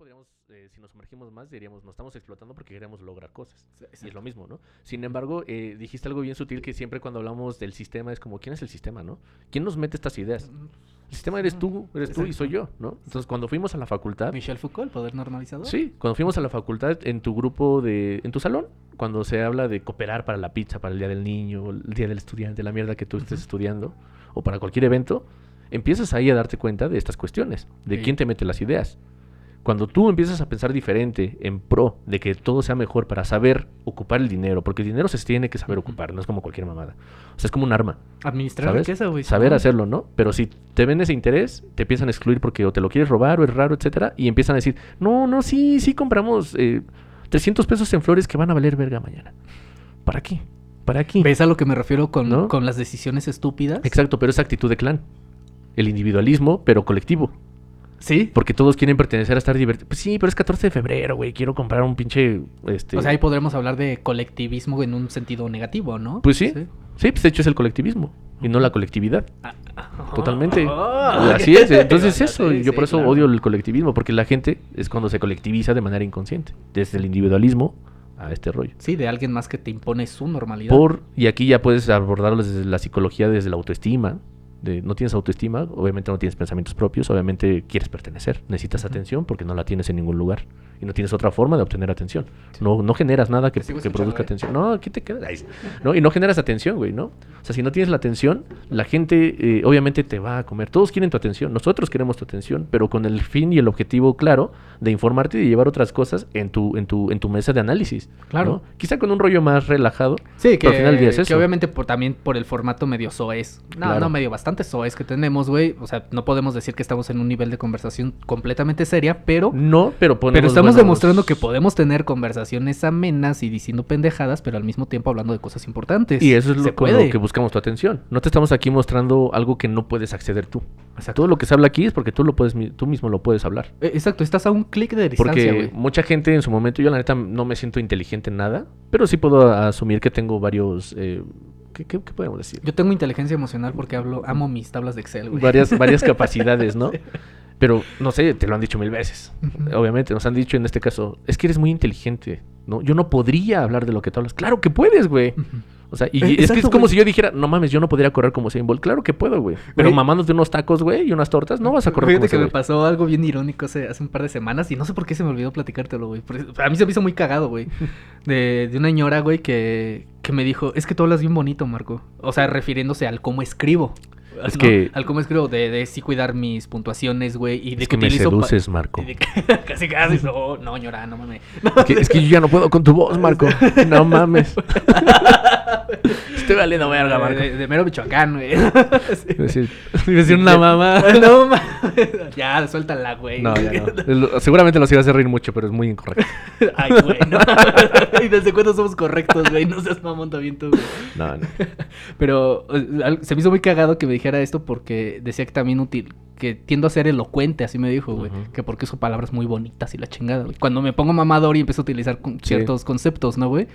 podríamos, eh, si nos sumergimos más, diríamos, nos estamos explotando porque queremos lograr cosas. Y es exacto. lo mismo, ¿no? Sin embargo, eh, dijiste algo bien sutil que siempre cuando hablamos del sistema es como, ¿quién es el sistema, no? ¿Quién nos mete estas ideas? El sistema eres tú, eres tú y soy yo, ¿no? Entonces, cuando fuimos a la facultad, Michel Foucault, el poder normalizador. sí, cuando fuimos a la facultad, en tu grupo de, en tu salón, cuando se habla de cooperar para la pizza, para el día del niño, el día del estudiante, la mierda que tú estés estudiando, o para cualquier evento, empiezas ahí a darte cuenta de estas cuestiones, de Sí. quién te mete las ideas. Cuando tú empiezas a pensar diferente en pro de que todo sea mejor para saber ocupar el dinero, porque el dinero se tiene que saber ocupar, no es como cualquier mamada. O sea, es como un arma. Administrar riqueza, güey. Saber hacerlo, ¿no? Pero si te ven ese interés, te empiezan a excluir porque o te lo quieres robar o es raro, etcétera, y empiezan a decir, no, no, sí, sí compramos eh, 300 pesos en flores que van a valer verga mañana. ¿Para qué? ¿Para qué? ¿Ves a lo que me refiero con, ¿No? con las decisiones estúpidas? Exacto, pero esa actitud de clan. El individualismo, pero colectivo. Sí. Porque todos quieren pertenecer a estar divertidos. Pues sí, pero es 14 de febrero, güey. Quiero comprar un pinche. Este... O sea, ahí podremos hablar de colectivismo en un sentido negativo, ¿no? Pues sí. Sí, pues de hecho es el colectivismo. Y no la colectividad. Totalmente. Ah, Así es. Entonces es eso. Sí, yo por eso claro. odio el colectivismo. Porque la gente es cuando se colectiviza de manera inconsciente. Desde el individualismo a este rollo. Sí, de alguien más que te impone su normalidad. Por, y aquí ya puedes abordarlo desde la psicología, desde la autoestima. De, no tienes autoestima, obviamente no tienes pensamientos propios, obviamente quieres pertenecer, necesitas atención porque no la tienes en ningún lugar y no tienes otra forma de obtener atención. No, no generas nada que, que produzca escuchando, atención. No, aquí te quedas. ¿no? Y no generas atención, güey, ¿no? O sea, si no tienes la atención, la gente eh, obviamente te va a comer. Todos quieren tu atención, nosotros queremos tu atención, pero con el fin y el objetivo claro de informarte y de llevar otras cosas en tu, en tu, en tu mesa de análisis. Claro. ¿no? Quizá con un rollo más relajado. Sí, que, Pero al final del día es que eso. obviamente por, también por el formato medio soez. No, Claro. no medio, bastante soez que tenemos, güey. O sea, no podemos decir que estamos en un nivel de conversación completamente seria, pero... No, pero ponemos Pero estamos buenos- demostrando que podemos tener conversaciones amenas y diciendo pendejadas, pero al mismo tiempo hablando de cosas importantes. Y eso es lo, con lo que buscamos tu atención. No te estamos aquí mostrando algo que no puedes acceder tú. Exacto. Todo lo que se habla aquí es porque tú lo puedes, tú mismo lo puedes hablar. Eh, Exacto, estás a un clic de distancia, Porque mucha gente en su momento, yo la neta no me siento inteligente en nada, pero sí puedo asumir que tengo varios, eh, ¿qué, qué- qué podemos decir? Yo tengo inteligencia emocional porque hablo, amo mis tablas de Excel, güey. Varias, varias capacidades, ¿no? Pero, no sé, te lo han dicho mil veces. Obviamente, nos han dicho en este caso, es que eres muy inteligente, ¿no? Yo no podría hablar de lo que tú hablas. Claro que puedes, güey. O sea, y Eh, es que es como güey. si yo dijera, no mames, yo no podría correr como Usain Bolt. Claro que puedo, güey. Pero Güey. mamándote unos tacos, güey, y unas tortas, no vas a correr Fíjate como que me pasó algo bien irónico hace, hace un par de semanas y no sé por qué se me olvidó platicártelo, güey. A mí se me hizo muy cagado, güey. De, de una ñora, güey, que, que me dijo, es que tú hablas bien bonito, Marco. O sea, refiriéndose al cómo escribo. Es ¿no? que- Al cómo escribo, de, de sí cuidar mis puntuaciones, güey. Y de Es que me seduces, Marco. de casi, casi. No, no, ñora, no mames. Es que, es que yo ya no puedo con tu voz, Marco. No mames. Estoy valiendo verga, Marco. de- de mero Michoacán, güey. Sí. Decir- una mamá. No mames. Ya, suéltala, güey. No, ya no. Seguramente los iba a hacer reír mucho, pero es muy incorrecto. Ay, güey, no. ¿Y desde cuándo somos correctos, güey? No seas mamón también tú, güey. No, no. Pero eh, se me hizo muy cagado que me dijera esto porque decía que también útil, que tiendo a ser elocuente, así me dijo, güey. Que porque uso palabras muy bonitas y la chingada, güey. Cuando me pongo mamador y empiezo a utilizar con- Sí. ciertos conceptos, ¿no, güey?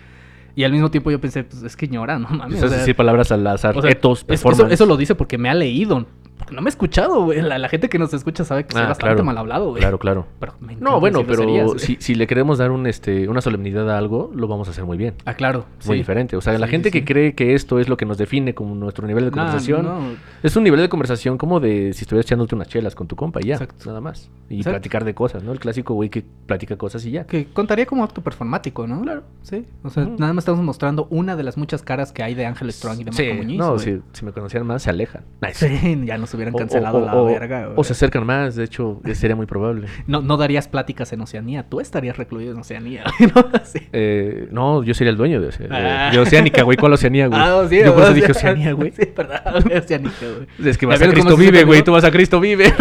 Y al mismo tiempo yo pensé, pues es que ñora, no mames. Empiezas o a sea, decir palabras al azar. o sea, etos, es- eso, performance. eso lo dice porque me ha leído. Porque no me ha escuchado, güey. La, la gente que nos escucha sabe que soy Ah, bastante claro. mal hablado, güey. Claro, claro. Pero me No, bueno, pero si, si le queremos dar un, este, una solemnidad a algo, lo vamos a hacer muy bien. Ah, claro. Muy sí. diferente. O sea, la gente sí. que cree que esto es lo que nos define como nuestro nivel de No, conversación, no. es un nivel de conversación como de si estuvieras echándote unas chelas con tu compa y ya, Exacto. nada más. Y Exacto. platicar de cosas, ¿no? El clásico güey que platica cosas y ya. Que contaría como acto performático, ¿no? Claro. Sí. O sea, nada más estamos mostrando una de las muchas caras que hay de Ángel Strong y de Marco Muñiz. no, si, si me conocieran más, se alejan. Nice. Sí, ya nos hubieran cancelado o- la o- verga. O se acercan más, de hecho, sería muy probable. no, no darías pláticas en Oceanía. Tú estarías recluido en Oceanía. güey, ¿no? Sí. Eh, no, yo sería el dueño de, Oce- de- Ah. de Oceánica, güey. ¿Cuál Oceanía, güey? Ah, sí, yo por eso dije Oceanía, güey. Sí, verdad, güey, Oceanica, güey. Es que ¿Ya vas a vieron Cristo Vive, güey. Tú vas a Cristo Vive.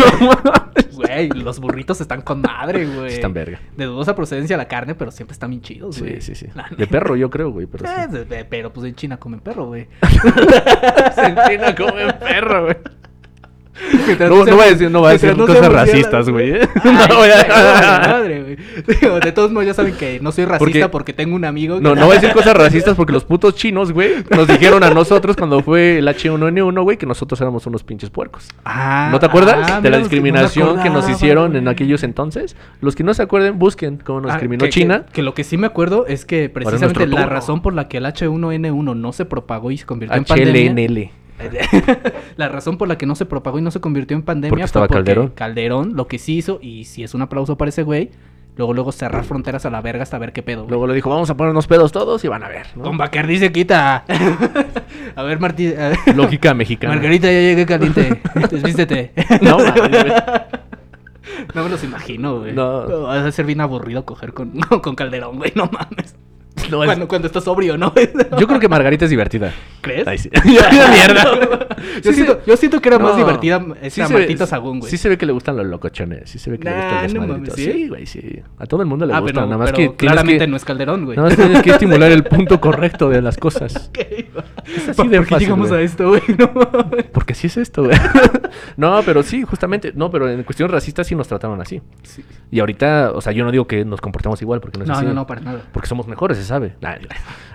Güey, los burritos están con madre, güey. Están verga. De dudosa procedencia la carne, pero siempre están bien chidos, güey. Sí, sí, sí. La De neta. perro, yo creo, güey. Pero sí. Eh, pero pues en China comen perro, güey. Se entienda como un perro, güey. No, no voy a decir, no voy a decir cosas racistas, güey. No voy a- madre, güey. Digo, De todos modos ya saben que no soy racista Porque- porque tengo un amigo que... No, no voy a decir cosas racistas porque los putos chinos, güey, nos dijeron a nosotros cuando fue el H1N1, güey, que nosotros éramos unos pinches puercos. Ah, ¿No te acuerdas ah, de la me discriminación que nos hicieron en aquellos entonces? Los que no se acuerden, busquen cómo nos Ah, discriminó que- China. Que, que lo que sí me acuerdo es que precisamente la razón por la que el H1N1 no se propagó y se convirtió en pandemia... HLNL. la razón por la que no se propagó y no se convirtió en pandemia Porque fue porque Calderón. Calderón lo que sí hizo, y si es un aplauso para ese güey, luego luego cerrar fronteras a la verga hasta ver qué pedo. güey. Luego le dijo, vamos a ponernos pedos todos y van a ver. ¿no? Con Bacardi se quita. a ver, Martín. a ver. Lógica mexicana. Margarita, ya llegué caliente. Desvístete. No. No me los imagino, güey. No. Va a ser bien aburrido coger con, con Calderón, güey. No mames. No, es- cuando, cuando estás sobrio, ¿no? Yo creo que Margarita es divertida. ¿Crees? Ay, sí. mierda. Yo, Sí, siento, sí. yo siento que era más No. divertida Sí esta se ve- Martita Sagún, güey. Sí se ve que le gustan los locochones. Sí se ve que le Nah, gustan los no ¿sí? Sí, güey, sí. A todo el mundo le ah, gusta. pero, nada más pero que tienes claramente que, no es Calderón, güey. nada más tienes que estimular el punto correcto de las cosas. Es así ¿Por de qué fácil, llegamos güey. a esto, güey? No mames. Porque así es esto, güey. no, pero sí, justamente. No, pero en cuestión racista sí nos trataron así. Sí. Y ahorita, o sea, yo no digo que nos comportemos igual porque no es No, así. no, no, para nada. Porque somos mejores, se sabe.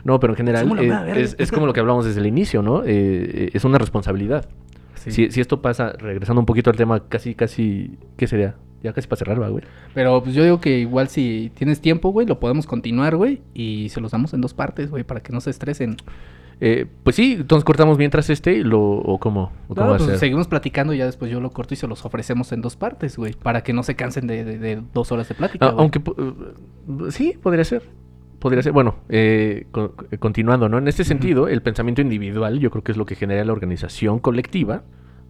No, pero en general eh, es, es como lo que hablamos desde el inicio, ¿no? Eh, eh, es una responsabilidad. Sí. Si, si esto pasa, regresando un poquito al tema, casi, casi, ¿qué sería? Ya casi para cerrar, va, güey. Pero pues yo digo que igual si tienes tiempo, güey, lo podemos continuar, güey. Y se los damos en dos partes, güey, para que no se estresen. Eh, pues sí, entonces cortamos mientras este y lo, o cómo, o cómo No, va a pues ser. seguimos platicando y ya después yo lo corto y se los ofrecemos en dos partes, güey. Para que no se cansen de, de- de dos horas de plática. Ah, aunque eh, sí, podría ser. Podría ser. Bueno, eh, eh, continuando, ¿no? En este sentido, el pensamiento individual yo creo que es lo que genera la organización colectiva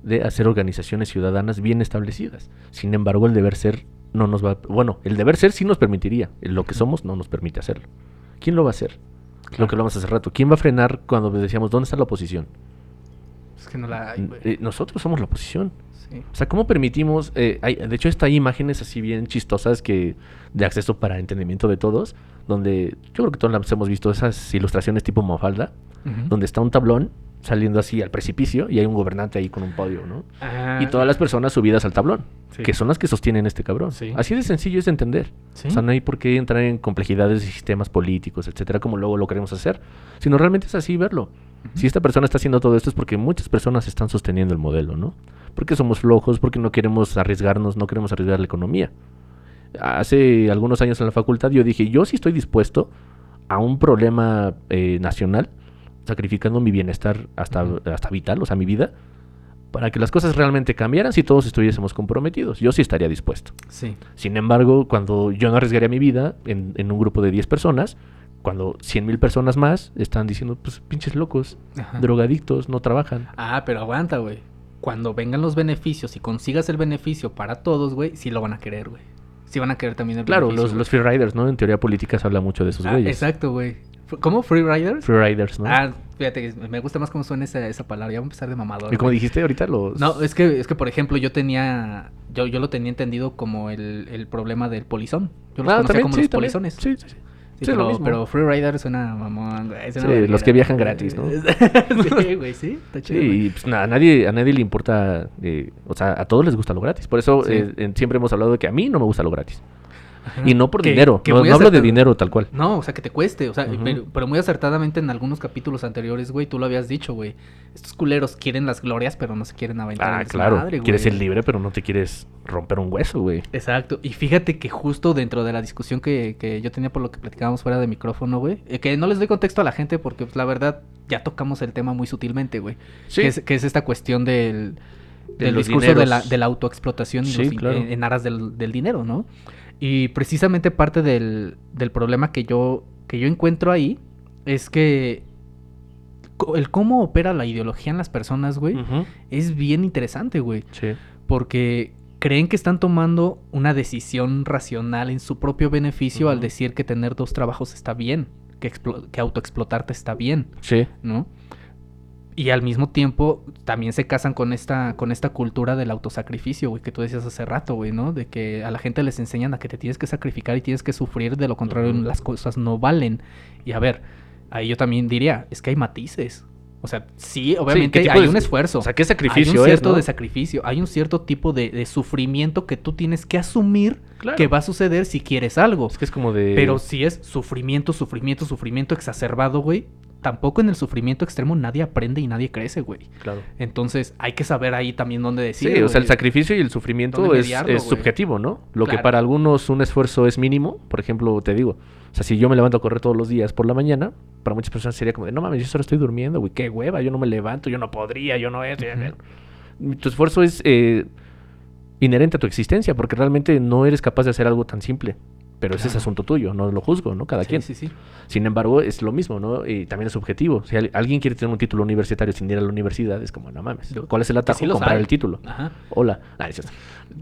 de hacer organizaciones ciudadanas bien establecidas. Sin embargo, el deber ser no nos va... Bueno, el deber ser sí nos permitiría. Lo que somos no nos permite hacerlo. ¿Quién lo va a hacer? Lo Claro. que hablamos hace rato. ¿Quién va a frenar cuando decíamos, ¿dónde está la oposición? Es que no la hay, güey. Eh, nosotros somos la oposición. Sí. O sea, ¿cómo permitimos? eh, hay- de hecho, está hay imágenes así bien chistosas que de acceso para entendimiento de todos, donde yo creo que todos las hemos visto esas ilustraciones tipo Mafalda, donde está un tablón saliendo así al precipicio y hay un gobernante ahí con un podio, ¿no? Ah, Y todas las personas subidas al tablón, Sí. que son las que sostienen este cabrón. Sí. Así de sencillo es de entender. Sí. O sea, no hay por qué entrar en complejidades de sistemas políticos, etcétera, como luego lo queremos hacer, sino realmente es así verlo. Si esta persona está haciendo todo esto es porque muchas personas están sosteniendo el modelo, ¿no? Porque somos flojos, porque no queremos arriesgarnos, no queremos arriesgar la economía. Hace algunos años en la facultad yo dije, yo sí estoy dispuesto a un problema eh, nacional, sacrificando mi bienestar hasta, hasta vital, o sea, mi vida, para que las cosas realmente cambiaran si todos estuviésemos comprometidos. Yo sí estaría dispuesto. Sí. Sin embargo, cuando yo no arriesgaría mi vida en, en un grupo de 10 personas, cuando 100 mil personas más están diciendo, pues pinches locos, Ajá. drogadictos, no trabajan. Ah, pero aguanta, güey. Cuando vengan los beneficios y consigas el beneficio para todos, güey, sí lo van a querer, güey. Sí van a querer también el Claro, beneficio. los, güey. los free riders, ¿no? En teoría política se habla mucho de esos Ah, güeyes. exacto, güey. ¿Cómo? ¿Free Riders? Free riders, ¿no? Ah, fíjate, me gusta más cómo suena esa, esa palabra. Ya voy a empezar de mamador. y como dijiste ahorita, los... No, es que, es que, por ejemplo, yo tenía... Yo, yo lo tenía entendido como el, el problema del polizón. Yo los Ah, conocía también, como sí, los también. polizones. Sí, sí, sí. Sí, Sí, es lo pero, mismo. pero Free Rider suena mamón, güey. suena Sí, los que viajan gratis, ¿no? sí, güey, sí. Está Sí, chido. güey. y pues, nada, a, nadie, a nadie le importa, eh, o sea, a todos les gusta lo gratis. Por eso eh, siempre hemos hablado de que a mí no me gusta lo gratis. Ajá. Y no por Que- dinero, que no, no hablo de dinero tal cual. No, o sea, que te cueste, o sea, pero, pero muy acertadamente en algunos capítulos anteriores, güey, tú lo habías dicho, güey. Estos culeros quieren las glorias, pero no se quieren aventar Ah, claro. desmadre, quieres ser libre, pero no te quieres romper un hueso, güey. Exacto. Y fíjate que justo dentro de la discusión que, que yo tenía por lo que platicábamos fuera de micrófono, güey, eh, que no les doy contexto a la gente porque, pues, la verdad, ya tocamos el tema muy sutilmente, güey. Sí. Que, es, que es esta cuestión del, De del discurso de la, de la autoexplotación y Sí, los claro. en, en aras del, del dinero, ¿no? Y precisamente parte del, del problema que yo, que yo encuentro ahí es que el cómo opera la ideología en las personas, güey, es bien interesante, güey. Sí. Porque creen que están tomando una decisión racional en su propio beneficio al decir que tener dos trabajos está bien, que, que autoexplotarte está bien, Sí. ¿no? Y al mismo tiempo también se casan con esta, con esta cultura del autosacrificio, güey, que tú decías hace rato, güey, ¿no? De que a la gente les enseñan a que te tienes que sacrificar y tienes que sufrir, de lo contrario las cosas no valen. Y a ver, ahí yo también diría, es que hay matices. O sea, sí, obviamente ¿qué tipo hay de- un esfuerzo. O sea, ¿qué hay sacrificio un es, cierto no? de sacrificio, hay un cierto tipo de, de sufrimiento que tú tienes que asumir Claro. que va a suceder si quieres algo. Es que es como de... Pero si es sufrimiento, sufrimiento, sufrimiento exacerbado, güey, tampoco en el sufrimiento extremo nadie aprende y nadie crece, güey. Claro. Entonces hay que saber ahí también dónde decir. Sí, o sea, el sacrificio y el sufrimiento ¿Dónde es, mediarlo, es güey? subjetivo, ¿no? Lo que para algunos un esfuerzo es mínimo, por ejemplo, te digo, o sea, si yo me levanto a correr todos los días por la mañana, para muchas personas sería como de, no mames, yo solo estoy durmiendo, güey, qué hueva, yo no me levanto, yo no podría, yo no es... Tu esfuerzo es eh, inherente a tu existencia, porque realmente no eres capaz de hacer algo tan simple. Pero ese es asunto tuyo, no lo juzgo, ¿no? Cada Sí, quien. sí, sí. Sin embargo, es lo mismo, ¿no? Y también es subjetivo. Si al- alguien quiere tener un título universitario sin ir a la universidad, es como, no mames. ¿Cuál es el atajo? sí Comprar el título. Ajá. Hola. Ah, es.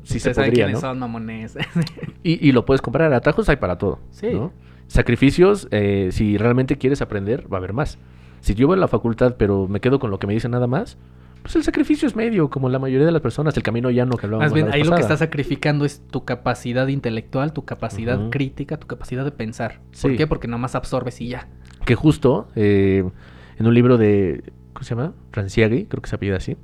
Sí se podría, quiénes ¿no? son, mamones. Y, y lo puedes comprar. Atajos hay para todo. Sí. ¿no? Sacrificios, eh, si realmente quieres aprender, va a haber más. Si yo voy a la facultad, pero me quedo con lo que me dicen nada más, pues el sacrificio es medio, como la mayoría de las personas, el camino llano que hablábamos Más bien, la vez ahí lo que estás sacrificando es tu capacidad intelectual, tu capacidad crítica, tu capacidad de pensar. ¿Por qué? Porque nomás absorbes y ya. Que justo eh, en un libro de, ¿cómo se llama? Franciagui, creo que se apellida así,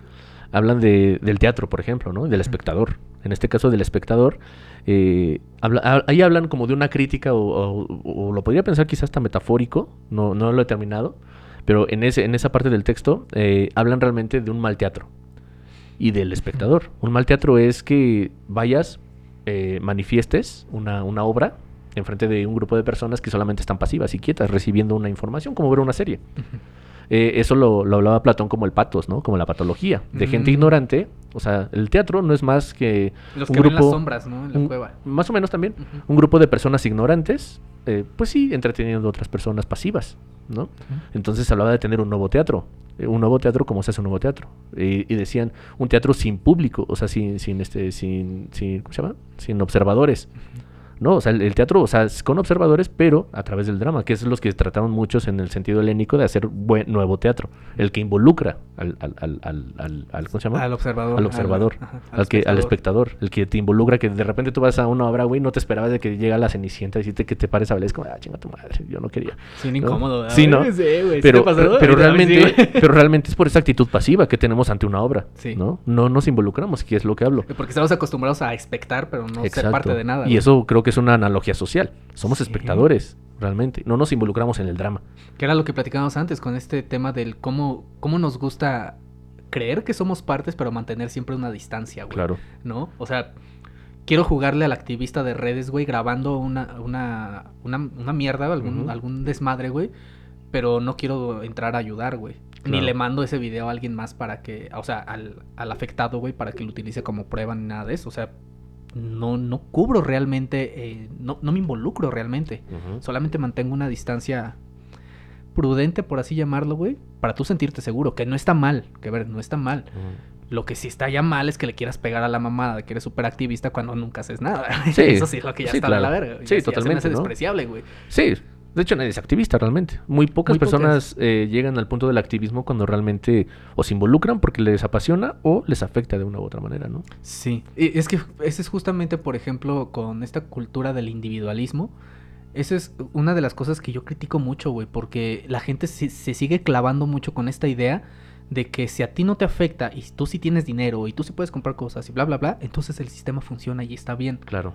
hablan de, del teatro, por ejemplo, ¿no? Del espectador. En este caso del espectador, eh, habla- ha- ahí hablan como de una crítica, o, o- o lo podría pensar quizás hasta metafórico, no, no lo he terminado, pero en, ese, en esa parte del texto eh, hablan realmente de un mal teatro y del espectador. Un mal teatro es que vayas, eh, manifiestes una, una obra enfrente de un grupo de personas que solamente están pasivas y quietas, recibiendo una información, como ver una serie. Eh, eso lo, lo hablaba Platón como el patos, ¿no? Como la patología. De gente Mm. ignorante. O sea, el teatro no es más que Los un que ven las grupo... sombras, ¿no? En la un- cueva. Más o menos también. Un grupo de personas ignorantes, eh, pues sí, entreteniendo a otras personas pasivas, ¿no? Entonces hablaba de tener un nuevo teatro. eh, Un nuevo teatro, como se hace un nuevo teatro? Y, y decían, un teatro sin público, o sea, sin, sin este, sin, sin, ¿cómo se llama? Sin observadores. No, o sea, el, el teatro, o sea, con observadores, pero a través del drama, que es los que trataron muchos en el sentido helénico de hacer buen nuevo teatro, el que involucra al, al, al, al, ¿cómo se llama? Al observador. Al observador, ajá, al, que, al espectador, el que te involucra, que de repente tú vas a una obra, güey, no te esperabas de que llega la cenicienta y decirte que te pares a hablar, es como, ah, chinga tu madre, yo no quería. Sí, ¿no? incómodo. ¿verdad? Sí, ¿no? Sí, güey. ¿Sí Pero, pasó? pero, sí, realmente, pero realmente es por esa actitud pasiva que tenemos ante una obra, Sí. ¿no? No nos involucramos, que es lo que hablo. Porque estamos acostumbrados a expectar, pero no ser parte de nada. Y eso creo que es una analogía social. Somos Sí. espectadores, realmente. No nos involucramos en el drama. Que era lo que platicábamos antes con este tema del cómo, cómo nos gusta creer que somos partes, pero mantener siempre una distancia, güey. Claro. ¿No? O sea, quiero jugarle al activista de redes, güey, grabando una, una, una, una mierda, algún, algún desmadre, güey. Pero no quiero entrar a ayudar, güey. Ni le mando ese video a alguien más para que, o sea, al, al afectado, güey, para que lo utilice como prueba ni nada de eso. O sea, no, no cubro realmente, eh, no, no me involucro realmente. Solamente mantengo una distancia prudente, por así llamarlo, güey, para tú sentirte seguro, que no está mal, que a ver, no está mal. Lo que sí está ya mal es que le quieras pegar a la mamada de que eres súper activista cuando nunca haces nada. Sí. Eso sí es lo que ya Sí, está de la claro. verga. Sí, Ya- ya se me totalmente, hace ¿no? despreciable, güey. Sí, de hecho nadie es activista realmente. Muy pocas Muy pocas. personas eh, llegan al punto del activismo cuando realmente o se involucran porque les apasiona o les afecta de una u otra manera, ¿no? Sí. Y es que ese es justamente, por ejemplo, con esta cultura del individualismo. Esa es una de las cosas que yo critico mucho, güey, porque la gente se, se sigue clavando mucho con esta idea de que si a ti no te afecta y tú sí tienes dinero y tú sí puedes comprar cosas y bla, bla, bla, entonces el sistema funciona y está bien. Claro.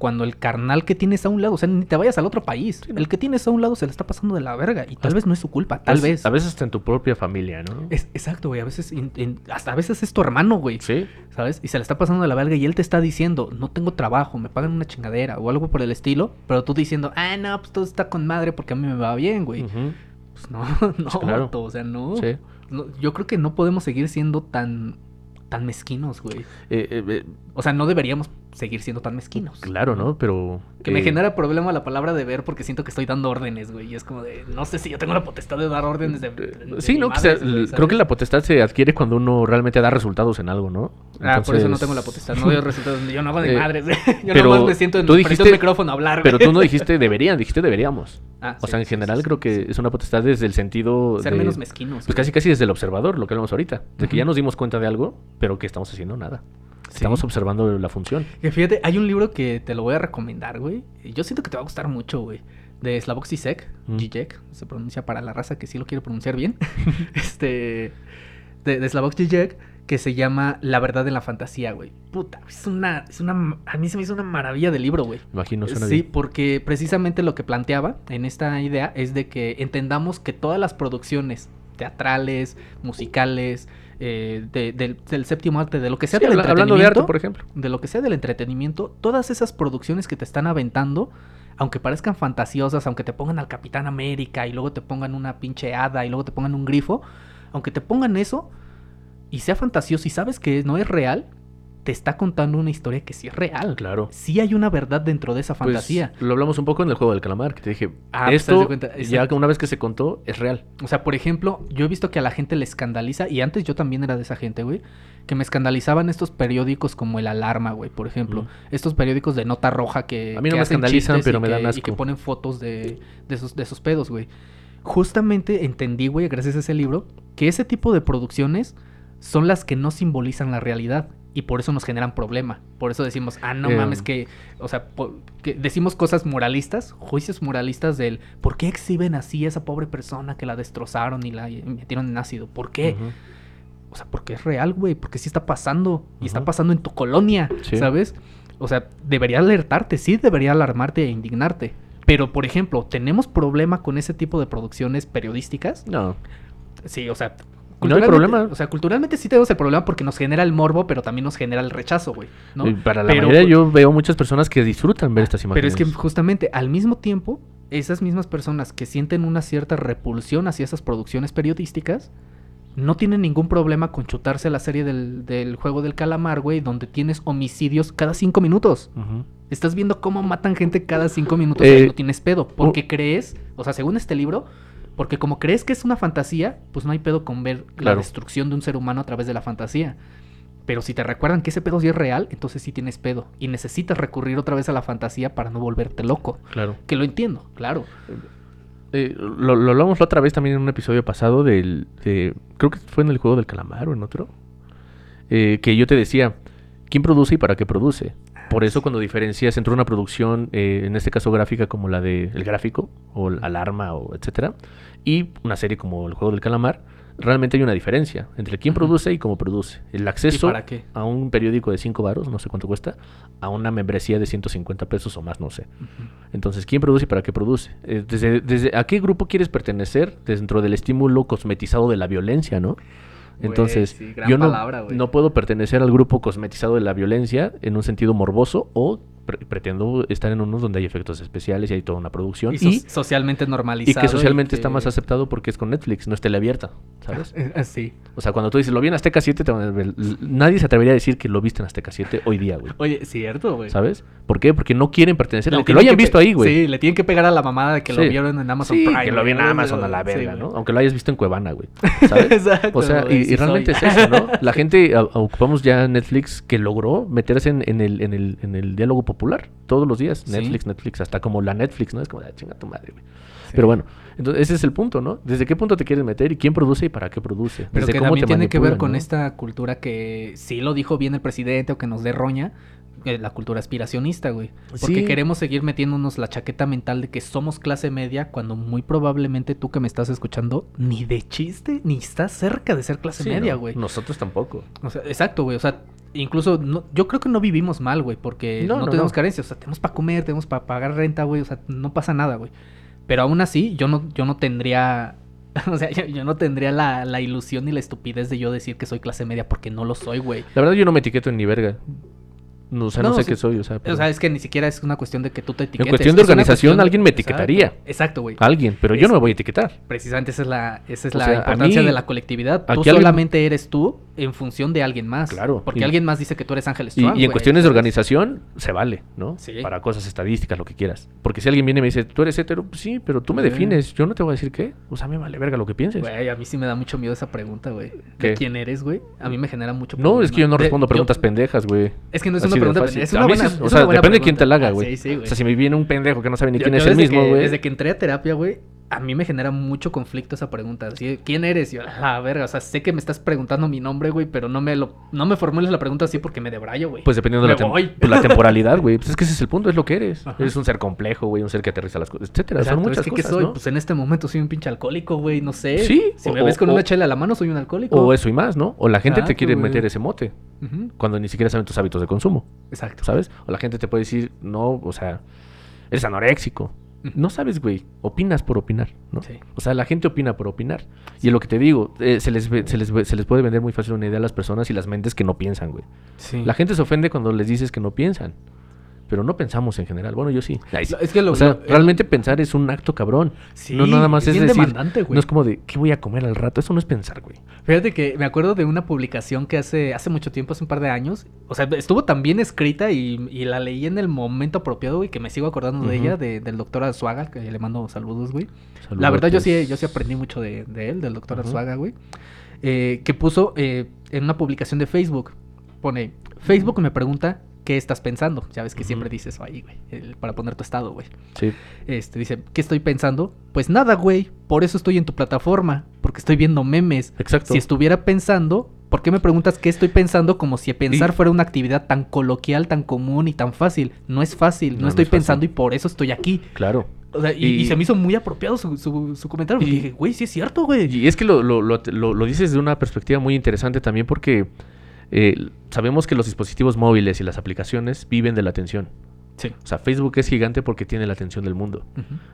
Cuando el carnal que tienes a un lado, o sea, ni te vayas al otro país, el que tienes a un lado se le está pasando de la verga y tal vez no es su culpa, tal veces- vez. A veces hasta en tu propia familia, ¿no? Es, exacto, güey, a veces, in- in- hasta a veces es tu hermano, güey. Sí. ¿sabes? Y se le está pasando de la verga y él te está diciendo, no tengo trabajo, me pagan una chingadera o algo por el estilo, pero tú diciendo, ah, no, pues todo está con madre porque a mí me va bien, güey. Pues no, no, claro. vato, o sea, no. Sí. No, Yo creo que no podemos seguir siendo tan, tan mezquinos, güey. Eh, eh, eh, O sea, no deberíamos seguir siendo tan mezquinos. claro, ¿no? Pero... Que me eh, genera problema la palabra de ver porque siento que estoy dando órdenes, güey. Y es como de, no sé si yo tengo la potestad de dar órdenes de... de- de Sí, mi ¿no? Que madre, sea- güey, creo que la potestad se adquiere cuando uno realmente da resultados en algo, ¿no? Ah, por eso no tengo la potestad, no doy resultados, yo no hago de Eh, madres, yo pero nomás me siento en tú dijiste- un micrófono a hablar, Pero tú no dijiste deberían, dijiste deberíamos. Ah, O sí, sea, en sí, general sí, creo que es una potestad desde el sentido Ser de... menos mezquinos. Pues güey. casi casi desde el observador, lo que hablamos ahorita. De que ya nos dimos cuenta de algo, pero que estamos haciendo nada. Sí. Estamos observando la función. Que fíjate, hay un libro que te lo voy a recomendar, güey. Yo siento que te va a gustar mucho, güey. de Slavoj Zizek, Mm. Zizek, se pronuncia para la raza que sí lo quiere pronunciar bien, este, de, de Slavoj Zizek, que se llama La verdad en la fantasía, güey. Puta, es una, es una, a mí se me hizo una maravilla de libro, güey. Imagino, suena Sí, bien. porque precisamente lo que planteaba en esta idea es de que entendamos que todas las producciones teatrales, musicales, eh, de- del, del séptimo arte, de lo que sea Sí, del habla- hablando de arte, entretenimiento, por ejemplo. de lo que sea del entretenimiento, todas esas producciones que te están aventando, aunque parezcan fantasiosas, aunque te pongan al Capitán América y luego te pongan una pinche hada y luego te pongan un grifo, aunque te pongan eso y sea fantasioso y sabes que no es real, te está contando una historia que sí es real. Claro. Sí hay una verdad dentro de esa Pues, fantasía. lo hablamos un poco en el juego del calamar, que te dije, Ah, pues, esto ya que una vez que se contó, es real. O sea, por ejemplo, yo he visto que a la gente le escandaliza, y antes yo también era de esa gente, güey, que me escandalizaban estos periódicos como El Alarma, güey, por ejemplo. Mm. Estos periódicos de nota roja que... A mí no me escandalizan, pero y me que- dan Y asco. que ponen fotos de, de, esos, de esos pedos, güey. Justamente entendí, güey, gracias a ese libro, que ese tipo de producciones son las que no simbolizan la realidad. Y por eso nos generan problema. Por eso decimos, ah, no Eh, mames, que. O sea, que decimos cosas moralistas, juicios moralistas del por qué exhiben así a esa pobre persona que la destrozaron y la metieron en ácido. ¿Por qué? O sea, porque es real, güey. Porque sí está pasando. Y está pasando en tu colonia, Sí. ¿sabes? O sea, debería alertarte, sí debería alarmarte e indignarte. Pero, por ejemplo, ¿tenemos problema con ese tipo de producciones periodísticas? No. Sí, o sea... No hay problema. O sea, culturalmente sí tenemos el problema porque nos genera el morbo, pero también nos genera el rechazo, güey. ¿no? Y Para la Pero- mayoría yo veo muchas personas que disfrutan ver estas Pero imágenes. es que justamente al mismo tiempo, esas mismas personas que sienten una cierta repulsión hacia esas producciones periodísticas, no tienen ningún problema con chutarse la serie del, del juego del calamar, güey, donde tienes homicidios cada cinco minutos. Estás viendo cómo matan gente cada cinco minutos Eh, y no tienes pedo. Porque crees, o sea, según este libro, porque como crees que es una fantasía, pues no hay pedo con ver la destrucción de un ser humano a través de la fantasía. Pero si te recuerdan que ese pedo sí es real, entonces sí tienes pedo. Y necesitas recurrir otra vez a la fantasía para no volverte loco. Claro. Que lo entiendo, claro. Eh, lo, lo hablamos la otra vez también en un episodio pasado del... de- creo que fue en el juego del calamar o en otro. eh, que yo te decía, ¿quién produce y para qué produce? Por eso cuando diferencias entre una producción, eh, en este caso gráfica como la de El Gráfico, o el Alarma, o etcétera, y una serie como El Juego del Calamar, realmente hay una diferencia entre quién produce y cómo produce. El acceso para qué? a un periódico de 5 varos, no sé cuánto cuesta, a una membresía de 150 pesos o más, no sé. Entonces, ¿quién produce y para qué produce? Eh, desde, desde, ¿A qué grupo quieres pertenecer dentro del estímulo cosmetizado de la violencia, no? Entonces, sí, yo no, palabra, no puedo pertenecer al grupo cosmetizado de la violencia en un sentido morboso o pre- pretendo estar en unos donde hay efectos especiales y hay toda una producción Y, y, so- socialmente y normalizado. que socialmente está que- más aceptado porque es con Netflix, no es teleabierta, ¿sabes? Eh, eh, sí. O sea, cuando tú dices, lo vi en Azteca 7, te nadie se atrevería a decir que lo viste en Azteca 7 hoy día, güey. Oye, cierto, güey. ¿sabes? ¿Por qué? Porque no quieren pertenecer, Le aunque lo hayan visto ahí, güey. Sí, le tienen que pegar a la mamada de que lo vieron en Amazon Sí, Prime. que lo vi en. Amazon a la verga. ¿no? Aunque lo hayas visto en Cuevana, güey. ¿Sabes? Exacto. O sea, y, y realmente soy. es eso, ¿no? La gente a- ocupamos ya Netflix que logró meterse en, en el, en, el, en el diálogo popular todos los días. Sí. Netflix, Netflix, hasta como la Netflix, ¿no? Es como, ah, chinga tu madre, güey. Sí. Pero bueno, entonces ese es el punto, ¿no? ¿Desde qué punto te quieres meter y quién produce y para qué produce? Pero Desde que cómo también te tiene que ver con ¿no? esta cultura que sí lo dijo bien el presidente o que nos dé roña, eh, la cultura aspiracionista, güey. Porque Sí. queremos seguir metiéndonos la chaqueta mental de que somos clase media cuando muy probablemente tú que me estás escuchando ni de chiste ni estás cerca de ser clase Sí, media, no, güey. Nosotros tampoco. O sea, exacto, güey. O sea, incluso no- yo creo que no vivimos mal, güey, porque No, no, no, tenemos carencias. O sea, tenemos para comer, tenemos para pagar renta, güey. O sea, no pasa nada, güey. Pero aún así, yo no, yo no tendría. O sea, yo, yo no tendría la, la ilusión ni la estupidez de yo decir que soy clase media porque no lo soy, güey. La verdad yo no me etiqueto en ni verga. No, o sea, no, sé sí. qué soy, o sea... pero- O sea, es que ni siquiera es una cuestión de que tú te etiquetes. cuestión de organización, cuestión alguien me etiquetaría. Exacto, güey. Alguien, pero yo no me voy a etiquetar. Precisamente esa es la, esa es O la sea, importancia mí- de la colectividad. Tú alguien- solamente eres tú en función de alguien más. Claro, Porque y- alguien más dice que tú eres Ángel Y, Strong. y en güey, cuestiones de organización, se vale, ¿no? Sí. Para cosas estadísticas, lo que quieras. Porque si alguien viene y me dice, tú eres hetero, pues sí, pero tú me Sí. defines, yo no te voy a decir qué. O sea, me vale verga lo que pienses. Güey, a mí sí me da mucho miedo esa pregunta, güey. ¿De quién eres, güey? A mí me genera mucho No, es que yo no De- respondo preguntas yo- pendejas, güey. Es que no es Así una pregunta pendeja, es una buena sí, es O sea, buena depende de quién te la haga, Ah, güey. sí, sí, güey. O sea, si me viene un pendejo que no sabe ni Yo- quién yo es el mismo, güey. Desde que entré a terapia, güey, a mí me genera mucho conflicto esa pregunta. Así, ¿Quién eres? Yo, la verga, o sea, sé que me estás preguntando mi nombre, güey, pero no me lo, no me formules la pregunta así porque me debrayo, güey. Pues dependiendo de la, tem- pues, la temporalidad, güey. Pues es que ese es el punto, es lo que eres. Ajá. Eres un ser complejo, güey, un ser que aterriza las cosas, etcétera. Exacto, Son muchas es que, ¿qué cosas, soy? ¿no? Pues en este momento soy un pinche alcohólico, güey, no sé. Sí, Si me o- ves con o- una chela a la mano, soy un alcohólico. O eso y más, ¿no? O la gente te quiere güey. meter ese mote cuando ni siquiera saben tus hábitos de consumo, Exacto. ¿sabes? O la gente te puede decir, no, o sea, eres anoréxico. No sabes, güey. Opinas por opinar, ¿no? Sí. O sea, la gente opina por opinar. Y es lo que te digo, eh, se, les ve- se, les se les puede vender muy fácil una idea a las personas y las mentes que no piensan, güey. Sí. La gente se ofende cuando les dices que no piensan. Pero no pensamos en general. Bueno, yo sí. Ay, sí. Es que lo- o sea, lo- realmente pensar es un acto cabrón. Sí, no nada más es decir, demandante, güey. no es como de, ¿qué voy a comer al rato? Eso no es pensar, güey. Fíjate que me acuerdo de una publicación que hace, hace mucho tiempo, hace un par de años. O sea, estuvo tan bien escrita y, y la leí en el momento apropiado, güey, que me sigo acordando de ella, de- del doctor Azuaga, que le mando saludos, güey. La verdad, yo sí, yo sí aprendí mucho de, de él, del doctor Ujú. Arzuaga, güey. eh, que puso eh, en una publicación de Facebook. Pone, Facebook me pregunta qué estás pensando. Ya ves que siempre dices ahí, güey. Para poner tu estado, güey. Sí. Este, dice, ¿qué estoy pensando? Pues nada, güey. Por eso estoy en tu plataforma. Porque estoy viendo memes. Exacto. Si estuviera pensando, ¿por qué me preguntas qué estoy pensando como si pensar Y- fuera una actividad tan coloquial, tan común y tan fácil? No es fácil, no, No, no estoy fácil. pensando y por eso estoy aquí. Claro. O sea, y, Y- y se me hizo muy apropiado su, su, su comentario. Porque Y- dije, güey, sí es cierto, güey. Y es que lo, lo, lo- lo dices de una perspectiva muy interesante también porque eh, sabemos que los dispositivos móviles y las aplicaciones viven de la atención. Sí. O sea, Facebook es gigante porque tiene la atención del mundo.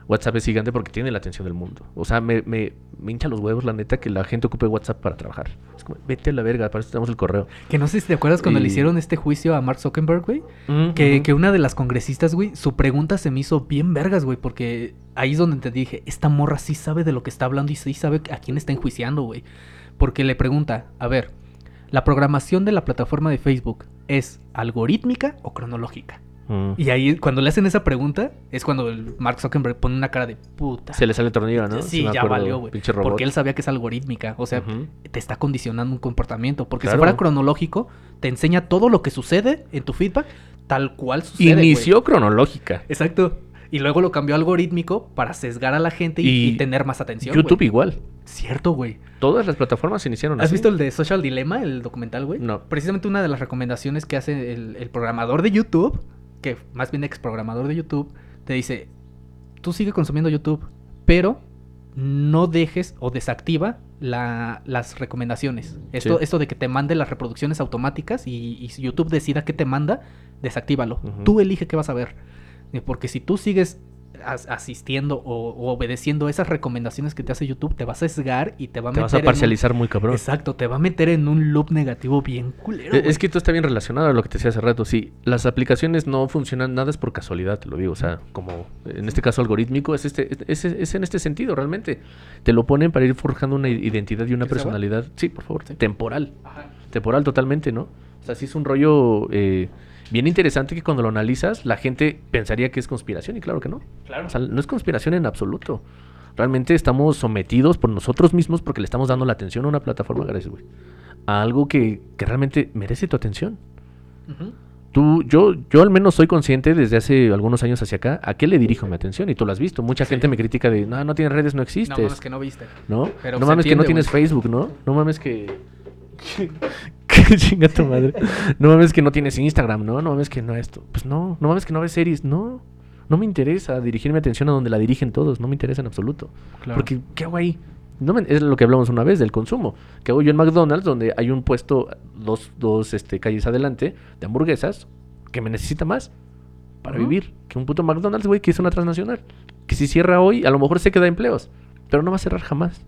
WhatsApp es gigante porque tiene la atención del mundo. O sea, me, me, me hincha los huevos, la neta, que la gente ocupe WhatsApp para trabajar. Es como, vete a la verga, para eso tenemos el correo. Que no sé si te acuerdas cuando le hicieron este juicio a Mark Zuckerberg, güey. Que, que una de las congresistas, güey, su pregunta se me hizo bien vergas, güey, porque ahí es donde te dije, esta morra sí sabe de lo que está hablando y sí sabe a quién está enjuiciando, güey. Porque le pregunta, a ver, ¿la programación de la plataforma de Facebook es algorítmica o cronológica? Mm. Y ahí, cuando le hacen esa pregunta, es cuando el Mark Zuckerberg pone una cara de puta. Se le sale el tornillo, ¿no? Sí, ya valió, güey. Porque él sabía que es algorítmica. O sea, te está condicionando un comportamiento. Porque si fuera cronológico, te enseña todo lo que sucede en tu feedback, tal cual sucede. Inició cronológica. Exacto. Y luego lo cambió a algorítmico para sesgar a la gente y, tener más atención. YouTube igual. Cierto, güey. Todas las plataformas iniciaron ¿Has así. visto el de Social Dilemma, el documental, güey? No. Precisamente una de las recomendaciones que hace el, el programador de YouTube, que más bien ex programador de YouTube, te dice, tú sigue consumiendo YouTube, pero no dejes o desactiva la- las recomendaciones. Esto, Sí. esto de que te mande las reproducciones automáticas y, y si YouTube decida qué te manda, desactívalo. Tú elige qué vas a ver. Eh, Porque si tú sigues as- asistiendo o, o obedeciendo esas recomendaciones que te hace YouTube, te vas a sesgar y te va a Te meter vas a un- parcializar muy cabrón. Exacto, te va a meter en un loop negativo bien culero. Güey. Es que esto está bien relacionado a lo que te decía hace rato. Sí, las aplicaciones no funcionan nada es por casualidad, te lo digo. O sea, como en este caso algorítmico, es, este, es, es en este sentido realmente. Te lo ponen para ir forjando una identidad y una personalidad. Sí, por favor. Sí. Temporal. Ajá. Temporal totalmente, ¿no? O sea, sí es un rollo eh, bien interesante que cuando lo analizas, la gente pensaría que es conspiración y claro que no. Claro. O sea, no es conspiración en absoluto. Realmente estamos sometidos por nosotros mismos porque le estamos dando la atención a una plataforma, gracias, güey. A algo que, que realmente merece tu atención. Tú, yo, yo al menos soy consciente desde hace algunos años hacia acá a qué le dirijo mi atención y tú lo has visto. Mucha Sí. gente me critica de, no, no tienes redes, no No existes. mames que no viste. ¿no? Pero no mames que no tienes. Facebook, ¿no? No mames que... que chinga tu madre. No mames que no tienes Instagram, ¿no? No mames que no esto. Pues no, no mames que no ves series, no. No me interesa dirigir mi atención a donde la dirigen todos, no me interesa en absoluto. Claro. Porque, ¿qué hago ahí? No me- es lo que hablamos una vez del consumo. ¿Qué hago yo en McDonald's donde hay un puesto dos, dos este, calles adelante de hamburguesas que me necesita más para vivir que un puto McDonald's, güey, que es una transnacional? Que si cierra hoy, a lo mejor se queda empleos, pero no va a cerrar jamás.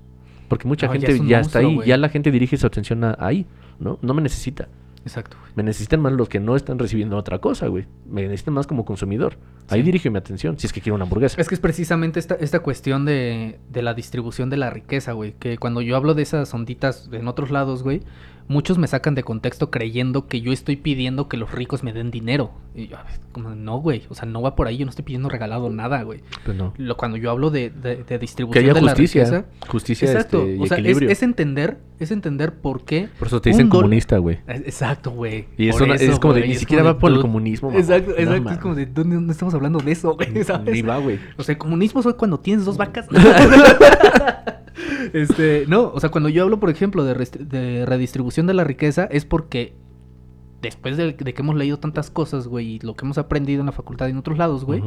Porque mucha No, ya gente es ya, está monstruo, ahí, ya la gente dirige su atención a- ahí, ¿no? No me necesita. Exacto. Me necesitan más los que no están recibiendo otra cosa, güey. Me necesitan más como consumidor. Ahí dirijo mi atención, si es que quiero una hamburguesa. Es que es precisamente esta, esta cuestión de, de la distribución de la riqueza, güey. Que cuando yo hablo de esas onditas en otros lados, güey, muchos me sacan de contexto creyendo que yo estoy pidiendo que los ricos me den dinero. Y yo, como, no, güey. O sea, no va por ahí. Yo no estoy pidiendo regalado nada, güey. Pues no. Lo, cuando yo hablo de, de- de Que distribución haya de la justicia. riqueza. Justicia Exacto. este, y o sea, es, equilibrio. es entender, es entender por qué. Por eso te dicen comunista, güey. Exacto, güey. Y eso no- es como de, ni siquiera va por el comunismo, mamá. Exacto, No exacto. es como de, ¿dónde, estamos hablando de eso, güey. Ni va, güey. O sea, comunismo es cuando tienes dos vacas. este, no, o sea, cuando yo hablo, por ejemplo, de, redistribución de la riqueza, es porque después de, de que hemos leído tantas cosas, güey, y lo que hemos aprendido en la facultad y en otros lados, güey,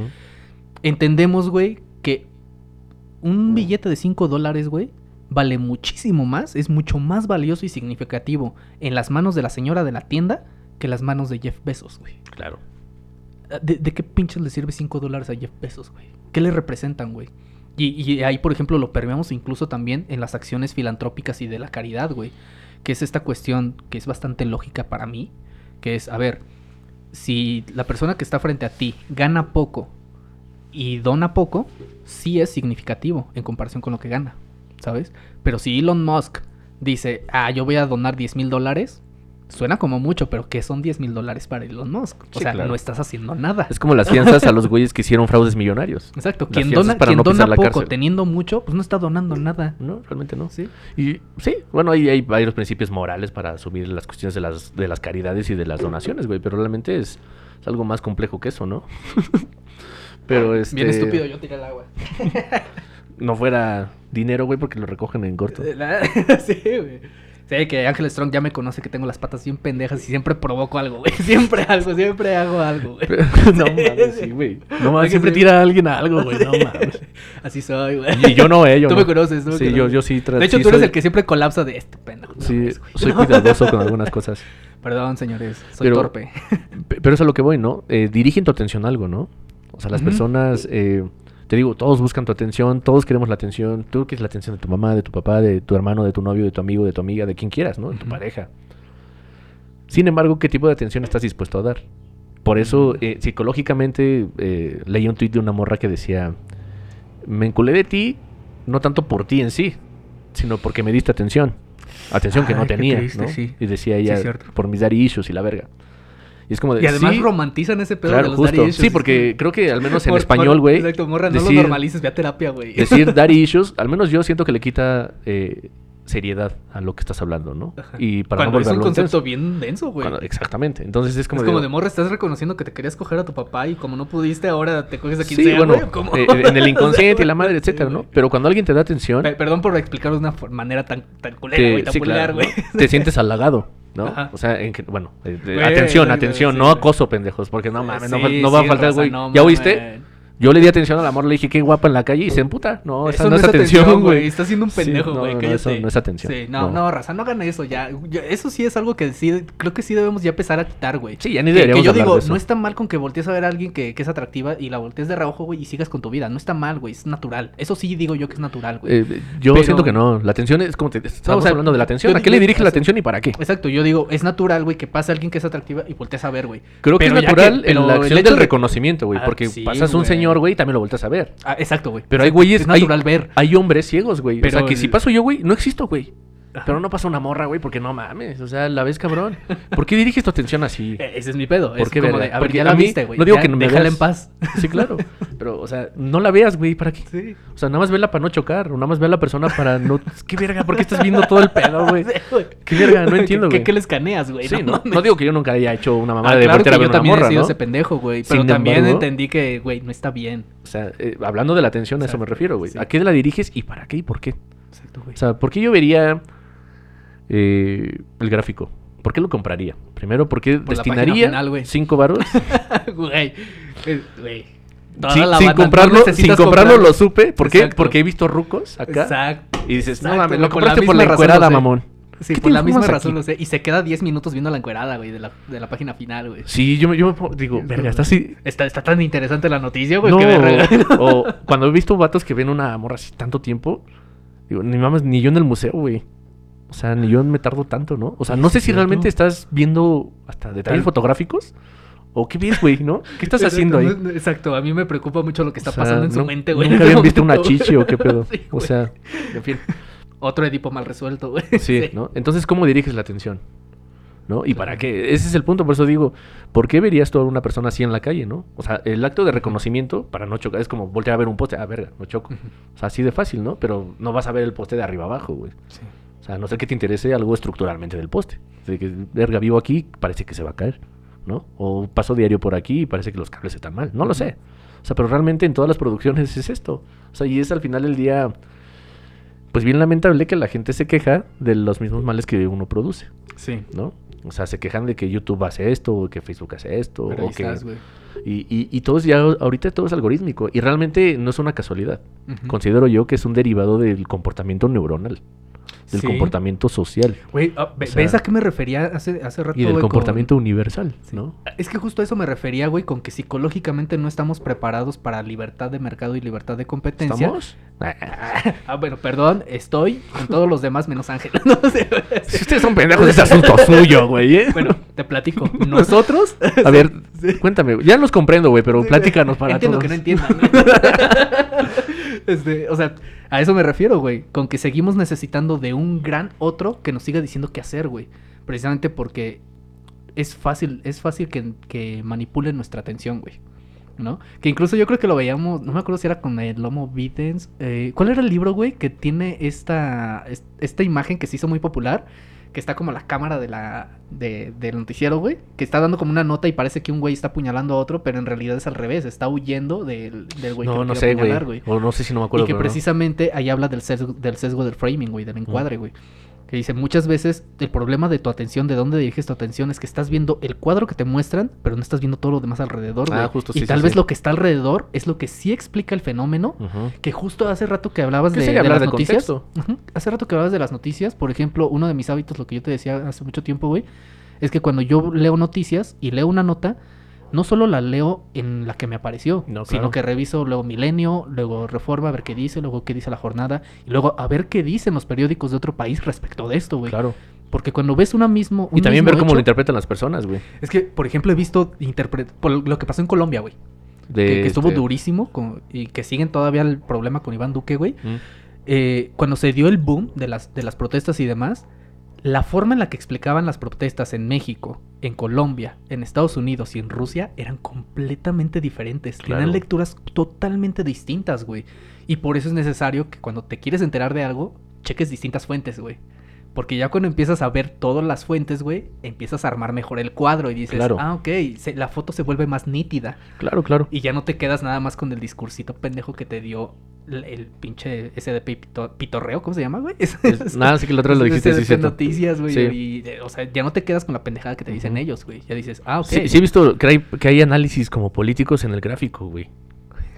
entendemos, güey, que un billete de 5 dólares, güey, vale muchísimo más, es mucho más valioso y significativo en las manos de la señora de la tienda que en las manos de Jeff Bezos, güey. Claro. ¿De, de qué pinches le sirve 5 dólares a Jeff Bezos, güey? ¿Qué le representan, güey? Y, y ahí, por ejemplo, lo permeamos incluso también en las acciones filantrópicas y de la caridad, güey. Que es esta cuestión que es bastante lógica para mí. Que es, a ver, si la persona que está frente a ti gana poco y dona poco, sí es significativo en comparación con lo que gana, ¿sabes? Pero si Elon Musk dice, ah, yo voy a donar 10 mil dólares, suena como mucho, pero ¿qué son 10 mil dólares para Elon Musk? O Sí, sea, claro. no estás haciendo nada. Es como las fianzas a los güeyes que hicieron fraudes millonarios. Exacto, Las quien dona, para quien no dona la poco cárcel. teniendo mucho, pues no está donando nada. No, realmente no. ¿Sí? Y sí, bueno, hay, hay varios principios morales para asumir las cuestiones de las, de las caridades y de las donaciones, güey, pero realmente es, es algo más complejo que eso, ¿no? pero este... Bien estúpido, yo tiré el agua. No fuera dinero, güey, porque lo recogen en corto. sí, güey. Sí, que Ángel Strong ya me conoce que tengo las patas bien pendejas y siempre provoco algo, güey. Siempre algo, siempre hago algo, güey. no mames, sí, güey. No mames, siempre tira a alguien a algo, güey, no mames. Así soy, güey. Y yo no, eh, yo Tú no. me conoces, me Sí, conoces. yo, yo sí. De hecho, sí tú eres soy- el que siempre colapsa de este pendejo. No Sí, mames, soy cuidadoso con algunas cosas. Perdón, señores, soy Pero- torpe. Pe- Pero eso es a lo que voy, ¿no? Eh, dirigen tu atención a algo, ¿no? O sea, las personas, eh, te digo, todos buscan tu atención, todos queremos la atención. Tú quieres la atención de tu mamá, de tu papá, de tu hermano, de tu novio, de tu amigo, de tu amiga, de quien quieras, ¿no? De tu pareja. Sin embargo, ¿qué tipo de atención estás dispuesto a dar? Por eso, eh, psicológicamente, eh, leí un tuit de una morra que decía, me enculé de ti, no tanto por ti en sí, sino porque me diste atención. Atención que no Ay, tenía, triste, ¿no? sí. Y decía ella, Sí, por mis daddy issues y la verga. Y es como de, Y además sí, romantizan ese pedo Claro, de los justo. daddy issues. Sí, porque creo que al menos en Por- español, güey. Exacto, morra, no decir- lo normalices, ve a terapia, güey. Decir daddy issues, al menos yo siento que le quita eh, seriedad a lo que estás hablando, ¿no? Ajá. Y para Cuando no es un concepto intenso. bien denso, güey. Cuando- exactamente. Entonces es como es como de- de morra, estás reconociendo que te querías coger a tu papá y como no pudiste, ahora te coges a quien Sí, sea, bueno, eh, en el inconsciente y la madre, etcétera, ¿no? Pero cuando alguien te da atención, Pe- Perdón por explicarlo de una manera tan, tan culera, güey, tan sí, claro, güey. ¿no? te sientes halagado, ¿no? Ajá. O sea, en que, bueno, eh, eh, Güey, atención, atención, no acoso, pendejos, porque no mames, no, Sí, no va a faltar, güey. ¿Ya oíste? Yo le di atención al amor, le dije qué guapa en la calle y se emputa. No, esa Eso no es atención, güey. Estás siendo un pendejo, no, güey. no, cállate. eso no es atención. Sí, no, No. no, raza, no hagan eso ya. Eso sí es algo que sí, creo que sí debemos ya empezar a quitar, güey. Sí, ya ni Que- que, yo digo, de eso. no está mal con que voltees a ver a alguien que, que es atractiva y la voltees de reojo, güey, y sigas con tu vida. No está mal, güey, es natural. Eso sí digo yo que es natural, güey. Eh, yo Pero- siento que no. La atención es como te estamos No, o sea, hablando de la atención. ¿A qué le diriges la atención y para qué? Exacto, yo digo, es natural, güey, que pase alguien que es atractiva y voltees a ver, güey. Creo que es natural en la acción del de- reconocimiento, güey. Ah, porque pasas un güey. Señor, güey, también lo volteas a ver. Ah, exacto, güey. Pero hay güeyes. Es hay- natural ver. Hay hombres ciegos, güey. O sea, Pero que si paso yo, güey, no existo, güey. Ajá. Pero no pasa una morra, güey, porque no mames. O sea, la ves cabrón. ¿Por qué diriges tu atención así? Ese es mi pedo. ¿Por es qué, como verga? de, a ver, Porque ya la viste, güey. no digo ya, que no me déjala veas. en paz. Sí, claro. Pero, o sea, no la veas, güey, ¿para qué? Sí. O sea, nada más vela para no chocar. O nada más ve a la persona para no. ¿Qué verga? ¿Por qué estás viendo todo el pedo, güey? ¿Qué verga? No entiendo, ¿Qué, güey. qué le escaneas, güey? Sí, no, no digo que yo nunca haya hecho una mamada Ah, de claro que a ver yo una también morra, he sido ¿no? ese pendejo, güey. Pero Sin también embargo- entendí que, güey, no está bien. O sea, eh, hablando de la atención, a eso me refiero, güey. ¿A qué la diriges y para qué y por qué? Exacto, güey. O sea, ¿por qué yo vería eh, el gráfico? ¿Por qué lo compraría? Primero, ¿por qué Por destinaría final, güey. cinco varos? güey. Güey. Sin la comprarlo, sin comprarlo comprar- lo supe. ¿Por qué? Exacto. Porque he visto rucos acá. Exacto. Y dices, no mames, lo por la compraste por la encuerada, mamón. Sí, ¿Qué por la misma razón aquí? lo sé. Y se queda 10 minutos viendo la encuerada, güey, de la, de la página final, güey. Sí, yo, me- yo me digo, verga, está así. Está, está tan interesante la noticia, güey, No, que verga. o cuando he visto vatos que ven una morra así tanto tiempo, digo, ni mames, ni yo en el museo, güey. O sea, ni yo me tardo tanto, ¿no? O sea, no sé si realmente estás viendo hasta detalles Tal- fotográficos o qué ves, güey, ¿no? ¿Qué estás haciendo ahí? Exacto, a mí me preocupa mucho lo que está O sea, pasando en su mente, güey. Nunca habían visto una chichi o qué pedo. Sí, o sea, en fin. Otro Edipo mal resuelto, güey. Sí, ¿no? Entonces, ¿cómo diriges la atención? ¿No? ¿Y para qué? Ese es el punto, por eso digo, ¿por qué verías tú a una persona así en la calle, no? O sea, el acto de reconocimiento para no chocar es como voltear a ver un poste, ah, verga, no choco. O sea, así de fácil, ¿no? Pero no vas a ver el poste de arriba abajo, güey. Sí. O sea, a no sé que te interese algo estructuralmente del poste. Así que, verga, vivo aquí, parece que se va a caer, ¿no? O paso diario por aquí y parece que los cables están mal. No lo sé. O sea, pero realmente en todas las producciones es esto. O sea, y es al final del día, pues bien lamentable que la gente se queja de los mismos males que uno produce, Sí. ¿no? O sea, se quejan de que YouTube hace esto, o que Facebook hace esto, Pero o que... estás, y, y, y todo es ya, ahorita todo es algorítmico. Y realmente no es una casualidad. Considero yo que es un derivado del comportamiento neuronal, del Sí. comportamiento social Güey, ah, sea, ¿ves a qué me refería hace, hace rato? y del con- comportamiento universal, Sí. ¿no? Es que justo a eso me refería, güey, con que psicológicamente no estamos preparados para libertad de mercado y libertad de competencia. ¿Estamos? Ah, bueno, perdón, estoy con todos los demás menos Ángel. No sé. Si ustedes son pendejos, es asunto suyo, güey. ¿eh? Bueno, te platico. Nosotros. A ver, Sí. cuéntame. Ya los comprendo, güey, pero platícanos para Entiendo todos. que no entiendan. este, o sea, a eso me refiero, güey. Con que seguimos necesitando de un gran otro que nos siga diciendo qué hacer, güey. Precisamente porque es fácil, es fácil que, que manipule nuestra atención, güey. ¿No? Que incluso yo creo que lo veíamos, no me acuerdo si era con el Lomo Videns. eh, ¿Cuál era el libro, güey? Que tiene esta, es- esta imagen que se hizo muy popular. Que está como la cámara de la, de- del noticiero, güey. Que está dando como una nota y parece que un güey está apuñalando a otro, pero en realidad es al revés. Está huyendo del, del güey que No, lo no quiere sé, apuñalar, güey. O no sé si no me acuerdo. y que no. precisamente ahí habla del sesgo, del sesgo del framing, güey, del encuadre, güey. Que dice, muchas veces el problema de tu atención, de dónde diriges tu atención, es que estás viendo el cuadro que te muestran, pero no estás viendo todo lo demás alrededor, Ah, justo, y sí, tal sí, vez sí. lo que está alrededor es lo que sí explica el fenómeno. Que justo hace rato que hablabas ¿Qué de, de las de noticias. Hace rato que hablabas de las noticias, por ejemplo, uno de mis hábitos, lo que yo te decía hace mucho tiempo, güey, es que cuando yo leo noticias y leo una nota, no solo la leo en la que me apareció, No, sino que reviso luego Milenio, luego Reforma, a ver qué dice, luego qué dice la jornada, y luego a ver qué dicen los periódicos de otro país respecto de esto, güey. Claro. Porque cuando ves una mismo, Y un también mismo ver cómo hecho- lo interpretan las personas, güey. Es que, por ejemplo, he visto interpre- por lo que pasó en Colombia, güey. De, Que, que estuvo este, durísimo con- y que siguen todavía el problema con Iván Duque, güey mm. eh, cuando se dio el boom de las, de las protestas y demás, la forma en la que explicaban las protestas en México, en Colombia, en Estados Unidos y en Rusia eran completamente diferentes. Claro. Tenían lecturas totalmente distintas, güey. Y por eso es necesario que cuando te quieres enterar de algo, cheques distintas fuentes, güey. Porque ya cuando empiezas a ver todas las fuentes, güey, empiezas a armar mejor el cuadro y dices, Claro. ah, ok, se- la foto se vuelve más nítida. Claro, claro. Y ya no te quedas nada más con el discursito pendejo que te dio el, el pinche SDP pito- pitorreo, ¿cómo se llama, güey? Nada, sí que la otra lo dijiste, sí, SDP noticias, güey. Sí. y, eh, o sea, ya no te quedas con la pendejada que te dicen Ujú. ellos, güey. Ya dices, ah, ok. Sí, sí he visto que hay, que hay análisis como políticos en el gráfico, güey.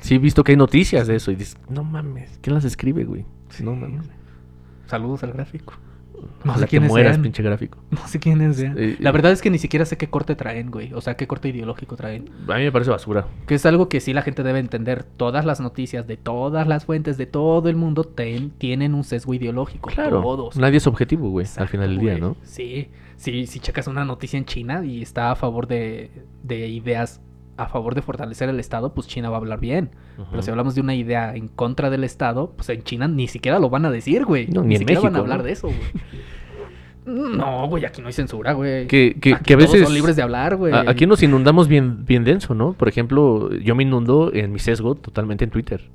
Sí he visto que hay noticias de eso y dices, no mames, ¿quién las escribe, güey? No mames. Saludos al gráfico. No sé quiénes mueras, sean. pinche gráfico. No sé quiénes sean. Eh, la verdad es que ni siquiera sé qué corte traen, güey. O sea, qué corte ideológico traen. A mí me parece basura. Que es algo que sí la gente debe entender. Todas las noticias de todas las fuentes de todo el mundo ten- tienen un sesgo ideológico. Claro. Todos. Nadie es objetivo, güey, al final del día, güey. ¿no? Sí, sí, si checas una noticia en China y está a favor de, de ideas a favor de fortalecer el Estado, pues China va a hablar bien. Pero si hablamos de una idea en contra del Estado, pues en China ni siquiera lo van a decir, güey. No, ni ni en siquiera van a hablar ¿no? de eso, güey. No, güey, aquí no hay censura, güey. Que, que, Aquí que a todos veces... son libres de hablar, güey. Aquí nos inundamos bien, bien denso, ¿no? Por ejemplo, yo me inundo en mi sesgo totalmente en Twitter.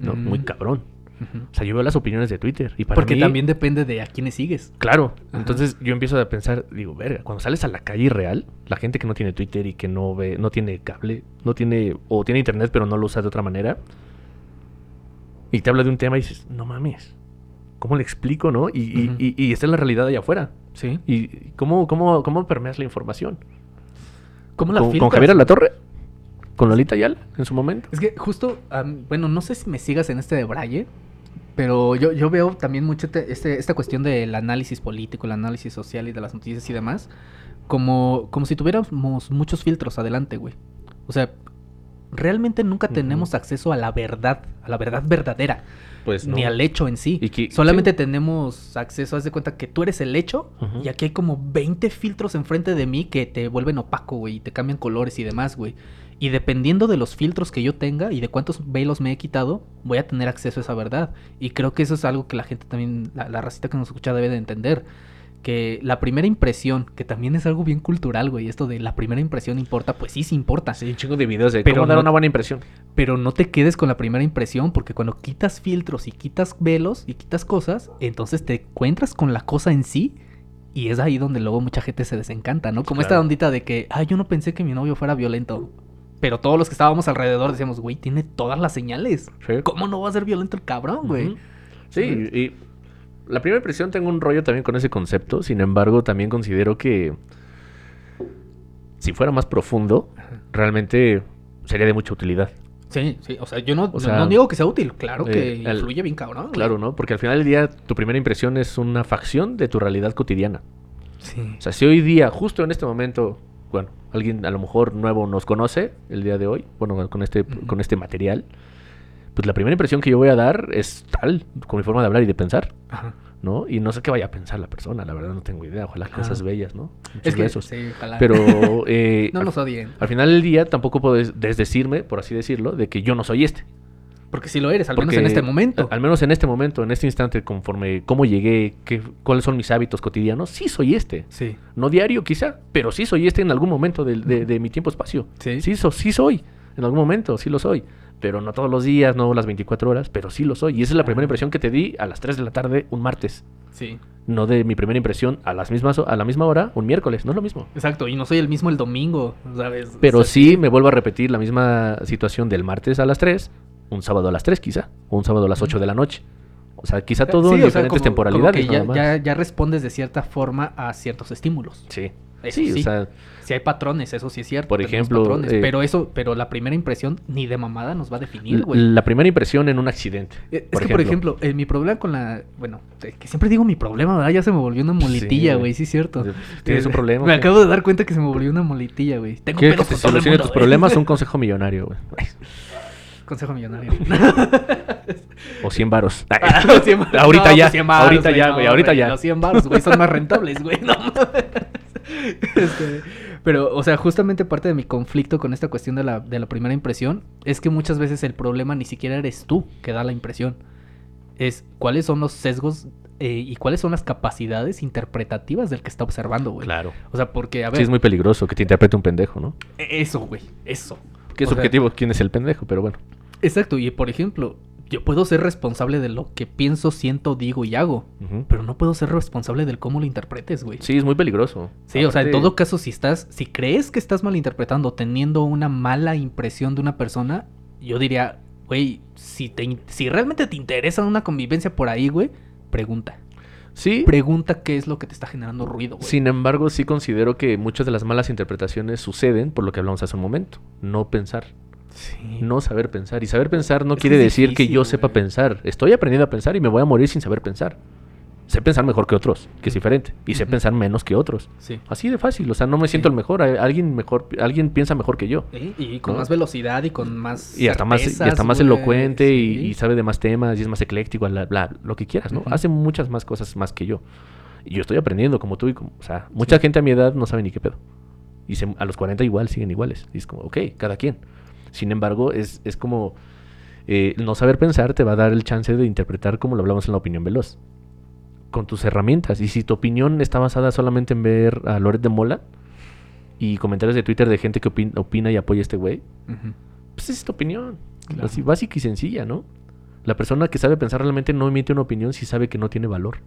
¿no? Mm. Muy cabrón. Ujú. O sea, yo veo las opiniones de Twitter. Y para Porque mí- también depende de a quiénes sigues. Claro, Ajá. entonces yo empiezo a pensar, digo, verga, cuando sales a la calle real, la gente que no tiene Twitter y que no ve, no tiene cable, no tiene, o tiene internet pero no lo usa de otra manera, y te habla de un tema y dices, no mames, ¿cómo le explico, no? Y, y- Ujú. y- y está en la realidad allá afuera. Sí. ¿Y cómo, cómo, cómo permeas la información? ¿Cómo la ¿Con, con Javier? La Torre? ¿Con Lolita Ayala en su momento? Es que justo, bueno, no sé si me sigas en este de Braille, pero yo, yo veo también mucho te- este, esta cuestión del análisis político, el análisis social y de las noticias y demás, como, como si tuviéramos muchos filtros adelante, güey. O sea, realmente nunca tenemos acceso a la verdad, a la verdad verdadera, Pues ni al hecho en sí. Y que- Solamente sí. tenemos acceso, haz de cuenta que tú eres el hecho y aquí hay como 20 filtros enfrente de mí que te vuelven opaco, güey, y te cambian colores y demás, güey. Y dependiendo de los filtros que yo tenga y de cuántos velos me he quitado, voy a tener acceso a esa verdad. Y creo que eso es algo que la gente también, la, la racita que nos escucha debe de entender. Que la primera impresión, que también es algo bien cultural, güey, esto de la primera impresión importa, pues sí, sí importa. Sí, un chingo de videos de Pero cómo dar no- una buena impresión. Pero no te quedes con la primera impresión, porque cuando quitas filtros y quitas velos y quitas cosas, entonces te encuentras con la cosa en sí. Y es ahí donde luego mucha gente se desencanta, ¿no? Como esta ondita de que, ah, yo no pensé que mi novio fuera violento. Pero todos los que estábamos alrededor decíamos, güey, tiene todas las señales. Sí. ¿Cómo no va a ser violento el cabrón, güey? Sí, y la primera impresión tengo un rollo también con ese concepto. Sin embargo, también considero que si fuera más profundo, realmente sería de mucha utilidad. Sí, sí, o sea, yo no, O no- sea, no digo que sea útil, claro que eh, el- influye bien cabrón. güey. Claro, ¿no? Porque al final del día tu primera impresión es una facción de tu realidad cotidiana. Sí. O sea, si hoy día, justo en este momento, bueno, alguien a lo mejor nuevo nos conoce el día de hoy, bueno, con este, con este material, pues la primera impresión que yo voy a dar es tal, con mi forma de hablar y de pensar, Ajá. ¿no? Y no sé qué vaya a pensar la persona, la verdad no tengo idea. Ojalá Ajá. cosas bellas, ¿no? Muchos Es que, besos. sí, ojalá. Pero eh, no al, nos odien. al final del día tampoco puedes desdecirme, por así decirlo, de que yo no soy este. Porque si lo eres, al menos en este momento. Al menos en este momento, en este instante, conforme cómo llegué, qué, cuáles son mis hábitos cotidianos, sí soy este. Sí. No diario quizá, pero sí soy este en algún momento de, de mi tiempo-espacio. Sí. Sí, so- sí soy. En algún momento, sí lo soy. Pero no todos los días, no las 24 horas, pero sí lo soy. Y esa es la primera Ajá. impresión que te di a las 3 de la tarde un martes. Sí. No de mi primera impresión a, las mismas, a la misma hora un miércoles. No es lo mismo. Exacto, y no soy el mismo el domingo, ¿sabes? Pero O sea, sí me vuelvo a repetir la misma situación del martes a las 3, un sábado a las 3 quizá, o un sábado a las 8 de la noche. O sea, quizá todo Sí, en sea, diferentes como- temporalidades. como que ya, más. ya, ya respondes de cierta forma a ciertos estímulos. Sí. Eso sí, sí. o sea, Si hay patrones, eso sí es cierto. Por ejemplo, patrones, eh, pero eso, pero la primera impresión ni de mamada nos va a definir, güey. la primera impresión en un accidente. Eh, Es que, por ejemplo, eh, mi problema con la. Bueno, que siempre digo mi problema, ¿verdad? Ya se me volvió una muletilla, Sí, güey, sí, es cierto. ¿Tienes un problema? Me qué? acabo de dar cuenta que se me volvió una muletilla, güey. Tengo ¿Quieres que te solucione tus problemas? Un consejo millonario, güey. Consejo millonario. O 100 varos. Ah, los 100 varos. ahorita No, ya. pues 100 varos, ahorita ya, güey. no, ahorita ya. Los 100 baros, güey, son más rentables, güey. No. Este, pero, o sea, justamente parte de mi conflicto con esta cuestión de la, de la primera impresión es que muchas veces el problema ni siquiera eres tú que da la impresión. Es cuáles son los sesgos eh, y cuáles son las capacidades interpretativas del que está observando, güey. Claro. O sea, porque, a ver, Sí, es muy peligroso que te interprete un pendejo, ¿no? eso, güey, eso. Que es O sea, objetivo quién es el pendejo, pero bueno. Exacto, y por ejemplo, yo puedo ser responsable de lo que pienso, siento, digo y hago. Pero no puedo ser responsable del cómo lo interpretes, güey. Sí, Sí, es muy peligroso. o sea, en todo caso, si estás, si crees que estás malinterpretando, teniendo una mala impresión de una persona, yo diría, güey, si, te si realmente te interesa una convivencia por ahí, güey, pregunta. Sí, Pregunta qué es lo que te está generando ruido, güey. sin embargo, sí considero que muchas de las malas interpretaciones suceden por lo que hablamos hace un momento. No pensar. Sí. No saber pensar. Y saber pensar no Es quiere decir que yo sepa pensar. Estoy aprendiendo a pensar y me voy a morir sin saber pensar. Sé pensar mejor que otros, que es diferente. Y sé pensar menos que otros. Sí. Así de fácil. O sea, no me siento Sí. el mejor. Hay- Alguien mejor, alguien piensa mejor que yo. Y con ¿No? más velocidad y con más. Y hasta más, y hasta más güey. elocuente y, Sí. y sabe de más temas y es más ecléctico, bla, bla, lo que quieras, ¿no? Hace muchas más cosas más que yo. Y yo estoy aprendiendo como tú y como, o sea, mucha gente a mi edad no sabe ni qué pedo. Y se- a los 40 igual siguen iguales. Y es como, ok, cada quien. Sin embargo, es, es como eh, no saber pensar te va a dar el chance de interpretar como lo hablamos en la opinión veloz. Con tus herramientas. Y si tu opinión está basada solamente en ver a Loret de Mola y comentarios de Twitter de gente que opin- opina y apoya a este güey, pues es tu opinión. Claro. Así básica y sencilla, ¿no? La persona que sabe pensar realmente no emite una opinión si sabe que no tiene valor.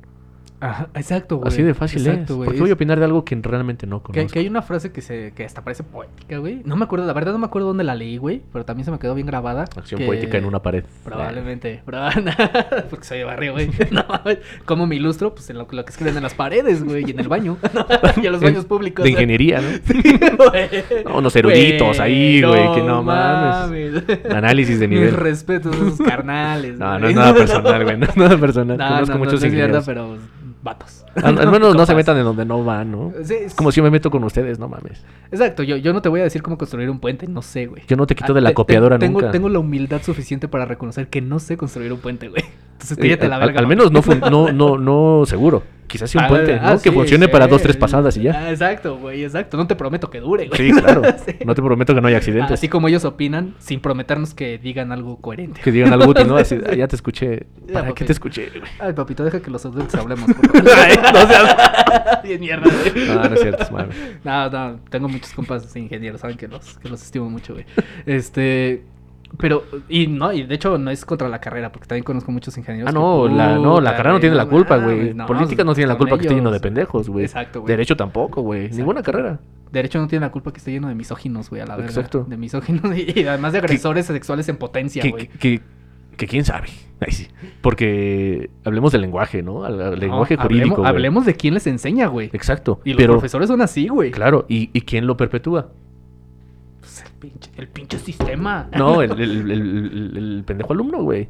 Ajá, exacto, güey. Así de fácil Exacto, es. Porque voy a opinar de algo que realmente no conozco. que hay una frase que se que hasta parece poética, güey. No me acuerdo, la verdad no me acuerdo dónde la leí, güey, pero también se me quedó bien grabada. Acción que- poética en una pared. Probablemente, probablemente. porque soy de barrio, güey. No. ¿Cómo me ilustro? Pues en lo, lo que escriben en las paredes, güey, y en el baño. y en los baños públicos. De ingeniería, ¿no? Sí. No, unos eruditos ahí, güey, que no mames. Análisis de Mis nivel. respetos a esos carnales. No, no es nada personal, güey. No es nada personal. No, Conozco no, muchos no es mierda, ingenieros. pero vatos. Al, al menos no se metan en donde no van, ¿no? Sí, Es como si yo me meto con ustedes, no mames. Exacto, yo, yo no te voy a decir cómo construir un puente, no sé, güey. Yo no te quito Ah, de la te- copiadora tengo, nunca. Tengo la humildad suficiente para reconocer que no sé construir un puente, güey. Entonces Eh, cállate la verga. al menos no, no, no, no seguro. Quizás sí un Ah, puente, ¿no? ah, que funcione sí. para dos, tres pasadas y ya. Ah, exacto, güey, exacto. No te prometo que dure, güey. Sí, claro. Sí. No te prometo que no haya accidentes. Así como ellos opinan, sin prometernos que digan algo coherente. Que digan algo útil, ¿no? Así, "Ah, ya te escuché. ¿Para qué te escuché? güey? Ay, papito, deja que los adultos hablemos, por. Ay, no seas- Bien mierda, güey. No, no es cierto, es mame. No, no, tengo muchos compas ingenieros, saben que los, que los estimo mucho, güey. Este, pero, y no, y de hecho no es contra la carrera, porque también conozco muchos ingenieros. Ah, que, no, la, no, la carrera no tiene la culpa, güey. no, Política no tiene la culpa que esté lleno de pendejos, güey. Exacto, güey. Derecho tampoco, güey. Ninguna carrera. derecho no tiene la culpa que esté lleno de misóginos, güey, a la verdad. Exacto. De misóginos y, y además de agresores sexuales en potencia, güey. que, que quién sabe. Ay, sí. Porque hablemos del lenguaje, ¿no? Al, lenguaje jurídico. hablemos de quién les enseña, güey. Exacto. Y los pero, profesores son así, güey. claro, ¿y, ¿y quién lo perpetúa? El, pinche, el pinche sistema. No, el, el- el- pendejo alumno, güey.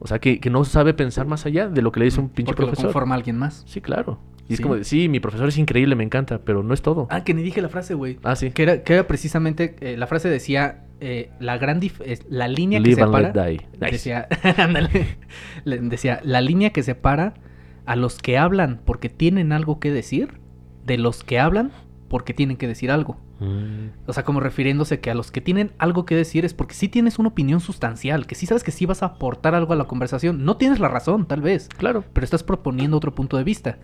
O sea, que, que no sabe pensar más allá de lo que le dice un pinche Porque lo profesor. conforma alguien más. Sí, claro. Y es como de, sí, mi profesor es increíble, me encanta, pero no es todo. Ah, que ni dije la frase, güey. Ah, sí. Que era, que era precisamente, eh, la frase decía, eh, la gran dif- la línea que Live separa. Nice. decía, ándale, Le- decía, la línea que separa a los que hablan porque tienen algo que decir, de los que hablan porque tienen que decir algo. Mm, O sea, como refiriéndose que a los que tienen algo que decir es porque sí tienes una opinión sustancial, que sí sabes que sí vas a aportar algo a la conversación. No tienes la razón, tal vez, claro. pero estás proponiendo otro punto de vista.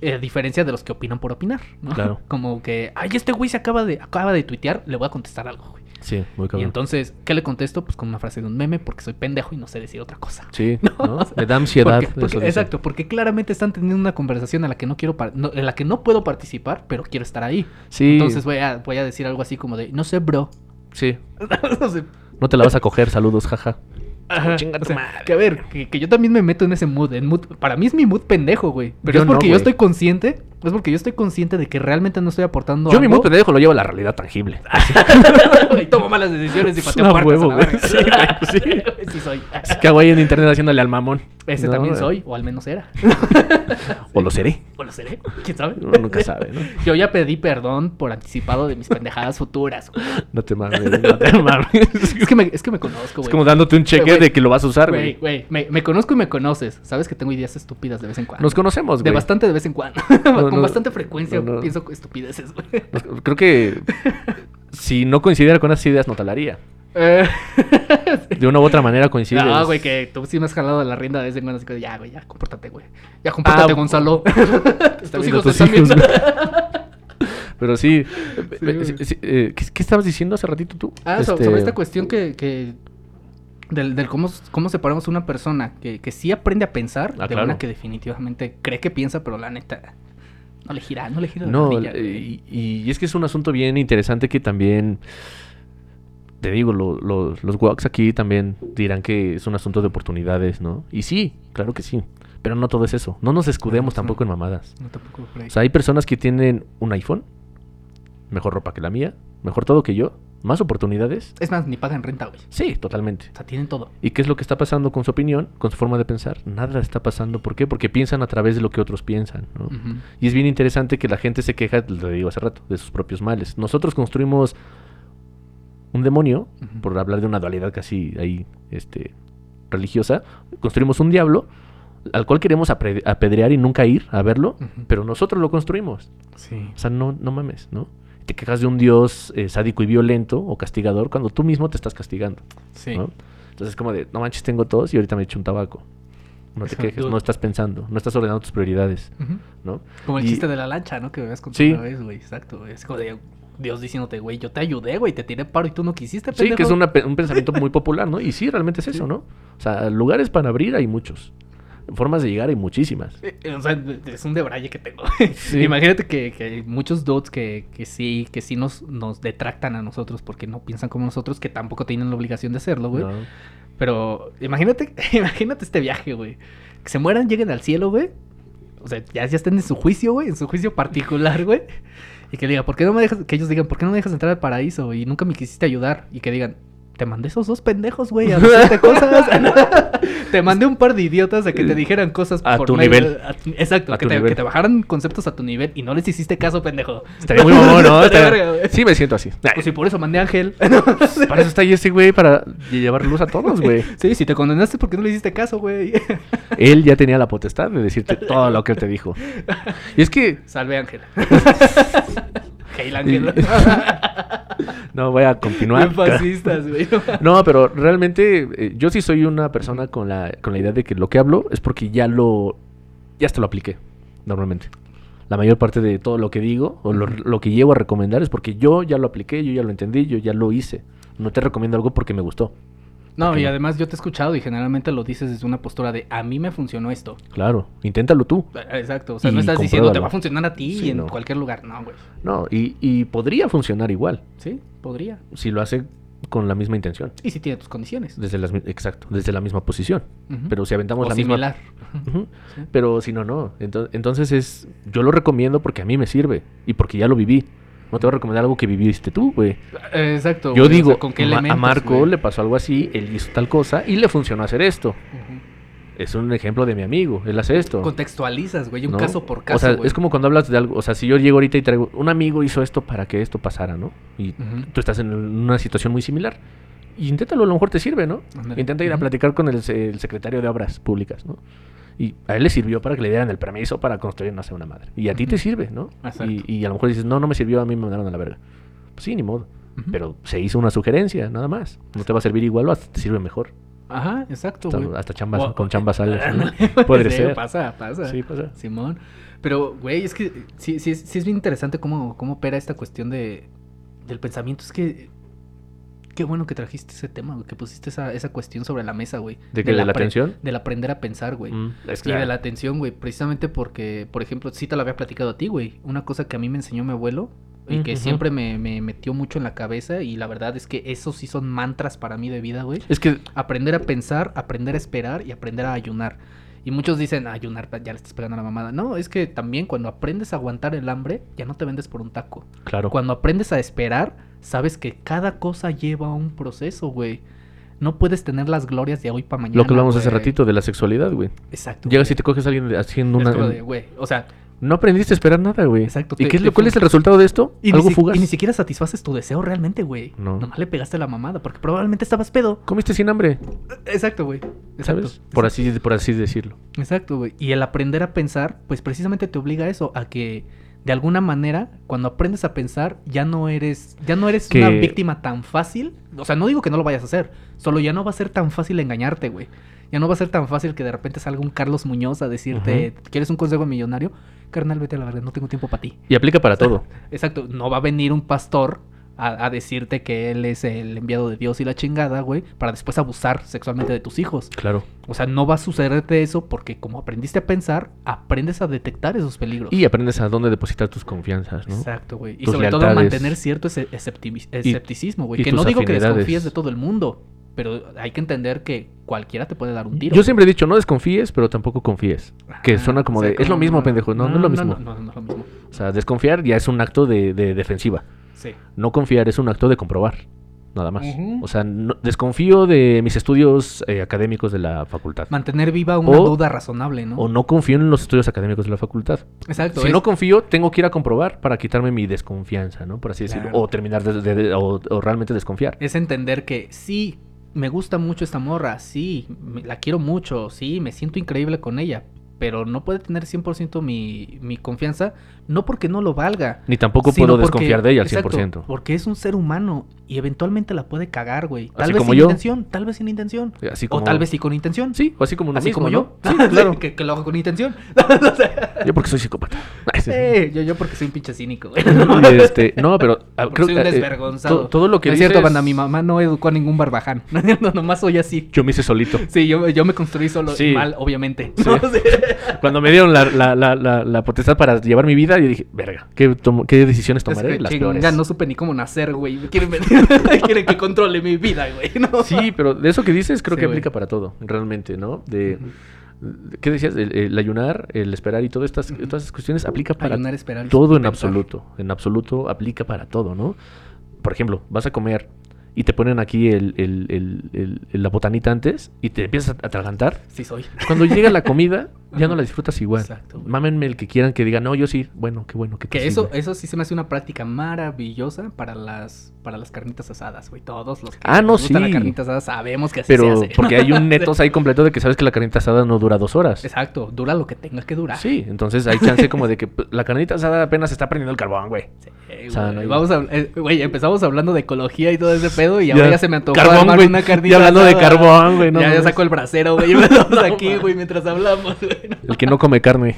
Eh, A diferencia de los que opinan por opinar, ¿no? Claro. Como que, ay, este güey se acaba de, acaba de tuitear, le voy a contestar algo, güey. Sí, muy Y cabrón. entonces, ¿qué le contesto? Pues con una frase de un meme, porque soy pendejo y no sé decir otra cosa. Sí, No, ¿no? o sea, Me da ansiedad. Porque- porque- eso dice. exacto, porque claramente están teniendo una conversación en la que no quiero no- en la que no puedo participar, pero quiero estar ahí. Sí, Entonces voy a, voy a decir algo así como de, no sé, bro. sí. no sé. No te la vas a coger, saludos, jaja. Ajá, chinga o tu sea, madre. Que a ver, que, que yo también me meto en ese mood, en mood. Para mí es mi mood pendejo, güey. Pero Yo es no, porque yo estoy consciente. Es porque yo estoy consciente de que realmente no estoy aportando Yo mi algo. mood pendejo lo llevo a la realidad tangible. y tomo malas decisiones y Es pateo una puertas huevo, a la güey. verga. Sí, güey, pues sí. Sí soy. Es que hago ahí en internet haciéndole al mamón. Ese No, también güey. soy, o al menos era. O lo seré. O lo seré, quién sabe. Uno nunca sabe, ¿no? Yo ya pedí perdón por anticipado de mis pendejadas futuras. güey. No te mames, no te mames. Es que me, es que me conozco, Es güey. como dándote un cheque Güey, de que lo vas a usar, Güey, güey. güey, me, me conozco y me conoces. Sabes que tengo ideas estúpidas de vez en cuando. Nos conocemos, de güey. bastante de vez en cuando. No, Con bastante frecuencia pienso estupideces, güey. Nos- Creo que si no coincidiera con esas ideas, no te la haría. Eh, De una u otra manera coincides. No, güey, que tú sí me has jalado de la rienda de vez en cuando. Así que ya, güey, ya, compórtate, güey. Ya, compórtate, Ah, Gonzalo. Está Tus hijos tus hijos. Pero sí. Sí, sí, eh, ¿qué, qué estabas diciendo hace ratito tú? Ah, so- Este, sobre esta cuestión que, que del, del cómo, cómo separamos a una persona que, que sí aprende a pensar Ah, de claro. una que definitivamente cree que piensa, pero la neta no le gira, no le gira la No, rodilla, güey. y, y es que es un asunto bien interesante que también. Te digo, lo- lo- los walks aquí también dirán que es un asunto de oportunidades, ¿no? Y sí, claro que sí. Pero no todo es eso. No nos escudemos No, tampoco no. en mamadas. No tampoco ahí. O sea, hay personas que tienen un iPhone, mejor ropa que la mía, mejor todo que yo, más oportunidades. es más, ni pagan renta, güey. Sí, totalmente. O sea, tienen todo. ¿Y qué es lo que está pasando con su opinión, con su forma de pensar? Nada está pasando. ¿Por qué? Porque piensan a través de lo que otros piensan, ¿no? Y es bien interesante que la gente se queja, lo digo hace rato, de sus propios males. Nosotros construimos un demonio, por hablar de una dualidad casi ahí, este, religiosa, construimos un diablo al cual queremos apedrear y nunca ir a verlo, pero nosotros lo construimos. Sí. O sea, no, no mames, ¿no? Te quejas de un dios eh, sádico y violento o castigador cuando tú mismo te estás castigando, Sí. ¿no? Entonces es como de, no manches, tengo tos y ahorita me echo un tabaco. No te quejes, no estás pensando, no estás ordenando tus prioridades. ¿no? Como el Y- chiste de la lancha, ¿no? Que me habías contado Sí. una vez, güey. Exacto. Es como de Dios diciéndote, güey, yo te ayudé, güey, te tiré paro y tú no quisiste, Sí, pendejo. que es una un pensamiento muy popular, ¿no? Y sí, realmente es eso, Sí. ¿no? O sea, lugares para abrir hay muchos. Formas de llegar hay muchísimas. O sea, es un debraye que tengo. Sí. Imagínate que, que hay muchos dudes que, que sí, que sí nos, nos detractan a nosotros porque no piensan como nosotros, que tampoco tienen la obligación de hacerlo, güey. ¿no? Pero imagínate, imagínate este viaje, güey. Que se mueran, lleguen al cielo, güey. O sea, ya, ya estén en su juicio, güey, en su juicio particular, güey. Y que diga, ¿por qué no me dejas? Que ellos digan, ¿por qué no me dejas entrar al paraíso? Y nunca me quisiste ayudar. Y que digan, te mandé esos dos pendejos, güey, a decirte cosas. te mandé un par de idiotas a que te dijeran cosas A tu medio- nivel. a tu- exacto, A que tu te, nivel. que te bajaran conceptos a tu nivel y no les hiciste caso, pendejo. Estaría muy mamón, ¿no? Estaría Estaría-. Sí, me siento así. Pues sí, por eso mandé a Ángel. Para eso está ahí ese güey, para llevar luz a todos, güey. sí, si te condenaste, ¿por qué no le hiciste caso, güey? Él ya tenía la potestad de decirte todo lo que él te dijo. Y es que Salve Ángel. No voy a continuar. Bien fascistas, güey. No, pero realmente eh, yo sí soy una persona con la, con la idea de que lo que hablo es porque ya lo, ya hasta lo apliqué, normalmente. La mayor parte de todo lo que digo o lo, lo que llevo a recomendar es porque yo ya lo apliqué, yo ya lo entendí, yo ya lo hice. No te recomiendo algo porque me gustó. No, ¿Por qué y además yo te he escuchado y generalmente lo dices desde una postura de a mí me funcionó esto. Claro, inténtalo tú. Eh, Exacto, o sea, Y no estás diciendo te va a funcionar a ti Sí, en no. cualquier lugar. No, güey. No, y, y podría funcionar igual Sí, podría. si lo hace con la misma intención. Y si tiene tus condiciones. Desde las, exacto, desde la misma posición. Pero si aventamos o la similar. misma... Sí. Pero si no, no. Ento- Entonces es... Yo lo recomiendo porque a mí me sirve. Y porque ya lo viví. No te voy a recomendar algo que viviste tú, güey. Exacto. Yo güey, o digo, sea, ¿con qué a Marco güey? le pasó algo así, él hizo tal cosa y le funcionó hacer esto. Es un ejemplo de mi amigo, él hace esto. Contextualizas, güey, un ¿no? caso por caso. O sea, güey. es como cuando hablas de algo, o sea, si yo llego ahorita y traigo, un amigo hizo esto para que esto pasara, ¿no? Y Ujú. tú estás en una situación muy similar. Y inténtalo, a lo mejor te sirve, ¿no? Intenta ir a platicar con el, se- el secretario de Obras Públicas, ¿no? Y a él le sirvió para que le dieran el permiso para construir, no sé, una madre. Y a ti te sirve, ¿no? Y, y a lo mejor dices, no, no me sirvió, a mí me mandaron a la verga. Pues sí, ni modo. Pero se hizo una sugerencia, nada más. No te va a servir igual o hasta te sirve mejor. Ajá, exacto, Hasta, güey. hasta chambas, O- con chambas sales. ¿no? Podría sí, ser. Pasa, pasa. Sí, pasa. Simón. Pero, güey, es que sí, sí, sí es bien interesante cómo, cómo opera esta cuestión de, del pensamiento. Es que. Qué bueno que trajiste ese tema, güey. Que pusiste esa, esa cuestión sobre la mesa, güey. ¿De qué? ¿De la atención? Del aprender a pensar, güey. Mm, es Y de la atención, güey. Precisamente porque, por ejemplo, sí te lo había platicado a ti, güey. Una cosa que a mí me enseñó mi abuelo y que siempre me, me metió mucho en la cabeza. Y la verdad es que esos sí son mantras para mí de vida, güey. Es que Aprender a pensar, aprender a esperar y aprender a ayunar. Y muchos dicen, ayunar, ya le estás pegando a la mamada. No, es que también cuando aprendes a aguantar el hambre, ya no te vendes por un taco. Claro. Cuando aprendes a esperar, sabes que cada cosa lleva un proceso, güey. No puedes tener las glorias de hoy para mañana. Lo que hablamos hace ratito de la sexualidad, güey. Exacto. Llegas güey. y te coges a alguien haciendo Es una... de, güey, o sea, No aprendiste a esperar nada, güey. Exacto, ¿Y te- qué es lo, cuál es el resultado de esto? y ni, ¿Algo si- fugaz? y ni siquiera satisfaces tu deseo realmente, güey. No. Nomás le pegaste la mamada, porque probablemente estabas pedo. Comiste sin hambre, Exacto, güey. Exacto. ¿sabes? Por así, por así decirlo. Exacto, güey. Y el aprender a pensar, pues precisamente te obliga a eso, a que de alguna manera, cuando aprendes a pensar, ya no eres, ya no eres Que- una víctima tan fácil. O sea, no digo que no lo vayas a hacer, solo ya no va a ser tan fácil engañarte, güey. Ya no va a ser tan fácil que de repente salga un Carlos Muñoz a decirte, ¿quieres un consejo millonario? Carnal, vete a la verdad, no tengo tiempo para ti. Y aplica para todo. Exacto, no va a venir un pastor a, a decirte que él es el enviado de Dios y la chingada, güey, para después abusar sexualmente de tus hijos. Claro. O sea, no va a sucederte eso porque como aprendiste a pensar, aprendes a detectar esos peligros. Y aprendes a dónde depositar tus confianzas, ¿no? Exacto, güey. Y sobre todo a lealtades. mantener cierto escepticismo, güey. Que no digo que desconfíes de todo el mundo, pero hay que entender que cualquiera te puede dar un tiro. Yo siempre he dicho, no desconfíes, pero tampoco confíes. Que suena como o sea, de, es lo mismo, pendejo. No, no, es lo mismo. No, no, no es lo mismo. O sea, desconfiar ya es un acto de, de defensiva. Sí. No confiar es un acto de comprobar. Nada más. O sea, no- desconfío de mis estudios eh, académicos de la facultad. Mantener viva una O- duda razonable, ¿no? O no confío en los estudios académicos de la facultad. Exacto. Si es- no confío, tengo que ir a comprobar para quitarme mi desconfianza, ¿no? Por así decirlo. O terminar de, de- de- o, o realmente desconfiar. es entender que sí, me gusta mucho esta morra, sí, me- la quiero mucho, sí, me siento increíble con ella, pero no puede tener 100% mi, mi confianza, no porque no lo valga. Ni tampoco puedo porque- desconfiar de ella al exacto, 100%. porque es un ser humano y eventualmente la puede cagar, güey. Tal Así vez como sin yo. intención, tal vez sin intención. Así O tal vez sí con intención. Sí, o así como uno Así mismo, como ¿no? yo. Sí, claro. que, que lo hago con intención. Yo porque soy psicópata. Sí. Eh, yo, yo porque soy un pinche cínico, güey. Este, no, pero ah, Porque soy un eh, desvergonzado. to- todo lo que No es cierto, banda, mi mamá no educó a ningún barbaján. No, nomás soy así. Yo me hice solito. Sí, yo, yo me construí solo Sí. mal, obviamente. Sí. Cuando me dieron la, la, la, la, potestad para llevar mi vida, yo dije, verga, ¿qué, tomo- qué decisiones Es tomaré? que Las peores. no supe ni cómo nacer, güey. Quieren, quieren que controle mi vida, güey. ¿no? Sí, pero de eso que dices creo Sí, que güey. aplica para todo, realmente, ¿no? De. ¿Qué decías? El, el ayunar, el esperar y todas estas, todas esas cuestiones aplica para Ayunar, esperar todo en absoluto. En absoluto aplica para todo, ¿no? Por ejemplo, vas a comer y te ponen aquí el, el- el- el- el- la botanita antes y te empiezas a atragantar. Sí soy. Cuando llega la comida, ya no la disfrutas igual. Exacto, güey. Mámenme el que quieran que diga, no, yo sí. Bueno, qué bueno que Que eso, sirve". eso sí se me hace una práctica maravillosa para las, para las carnitas asadas, güey. Todos los que Ah, no, sí. la carnita asada sabemos que así Pero se hace. porque hay un netos ahí completo de que sabes que la carnita asada no dura dos horas. Exacto, dura lo que tenga que durar. Sí, entonces hay chance como de que pues, la carnita asada apenas está prendiendo el carbón, güey. Sí, O sea, güey. no hay- Vamos a, eh, güey, empezamos hablando de ecología y todo ese pedo y Ya. ahora ya se me antojó Carbón, armar güey. una carnita Ya hablando de carbón, güey, no ya, ya saco el brasero, güey. Y aquí, güey, mientras hablamos, güey. El que no come carne.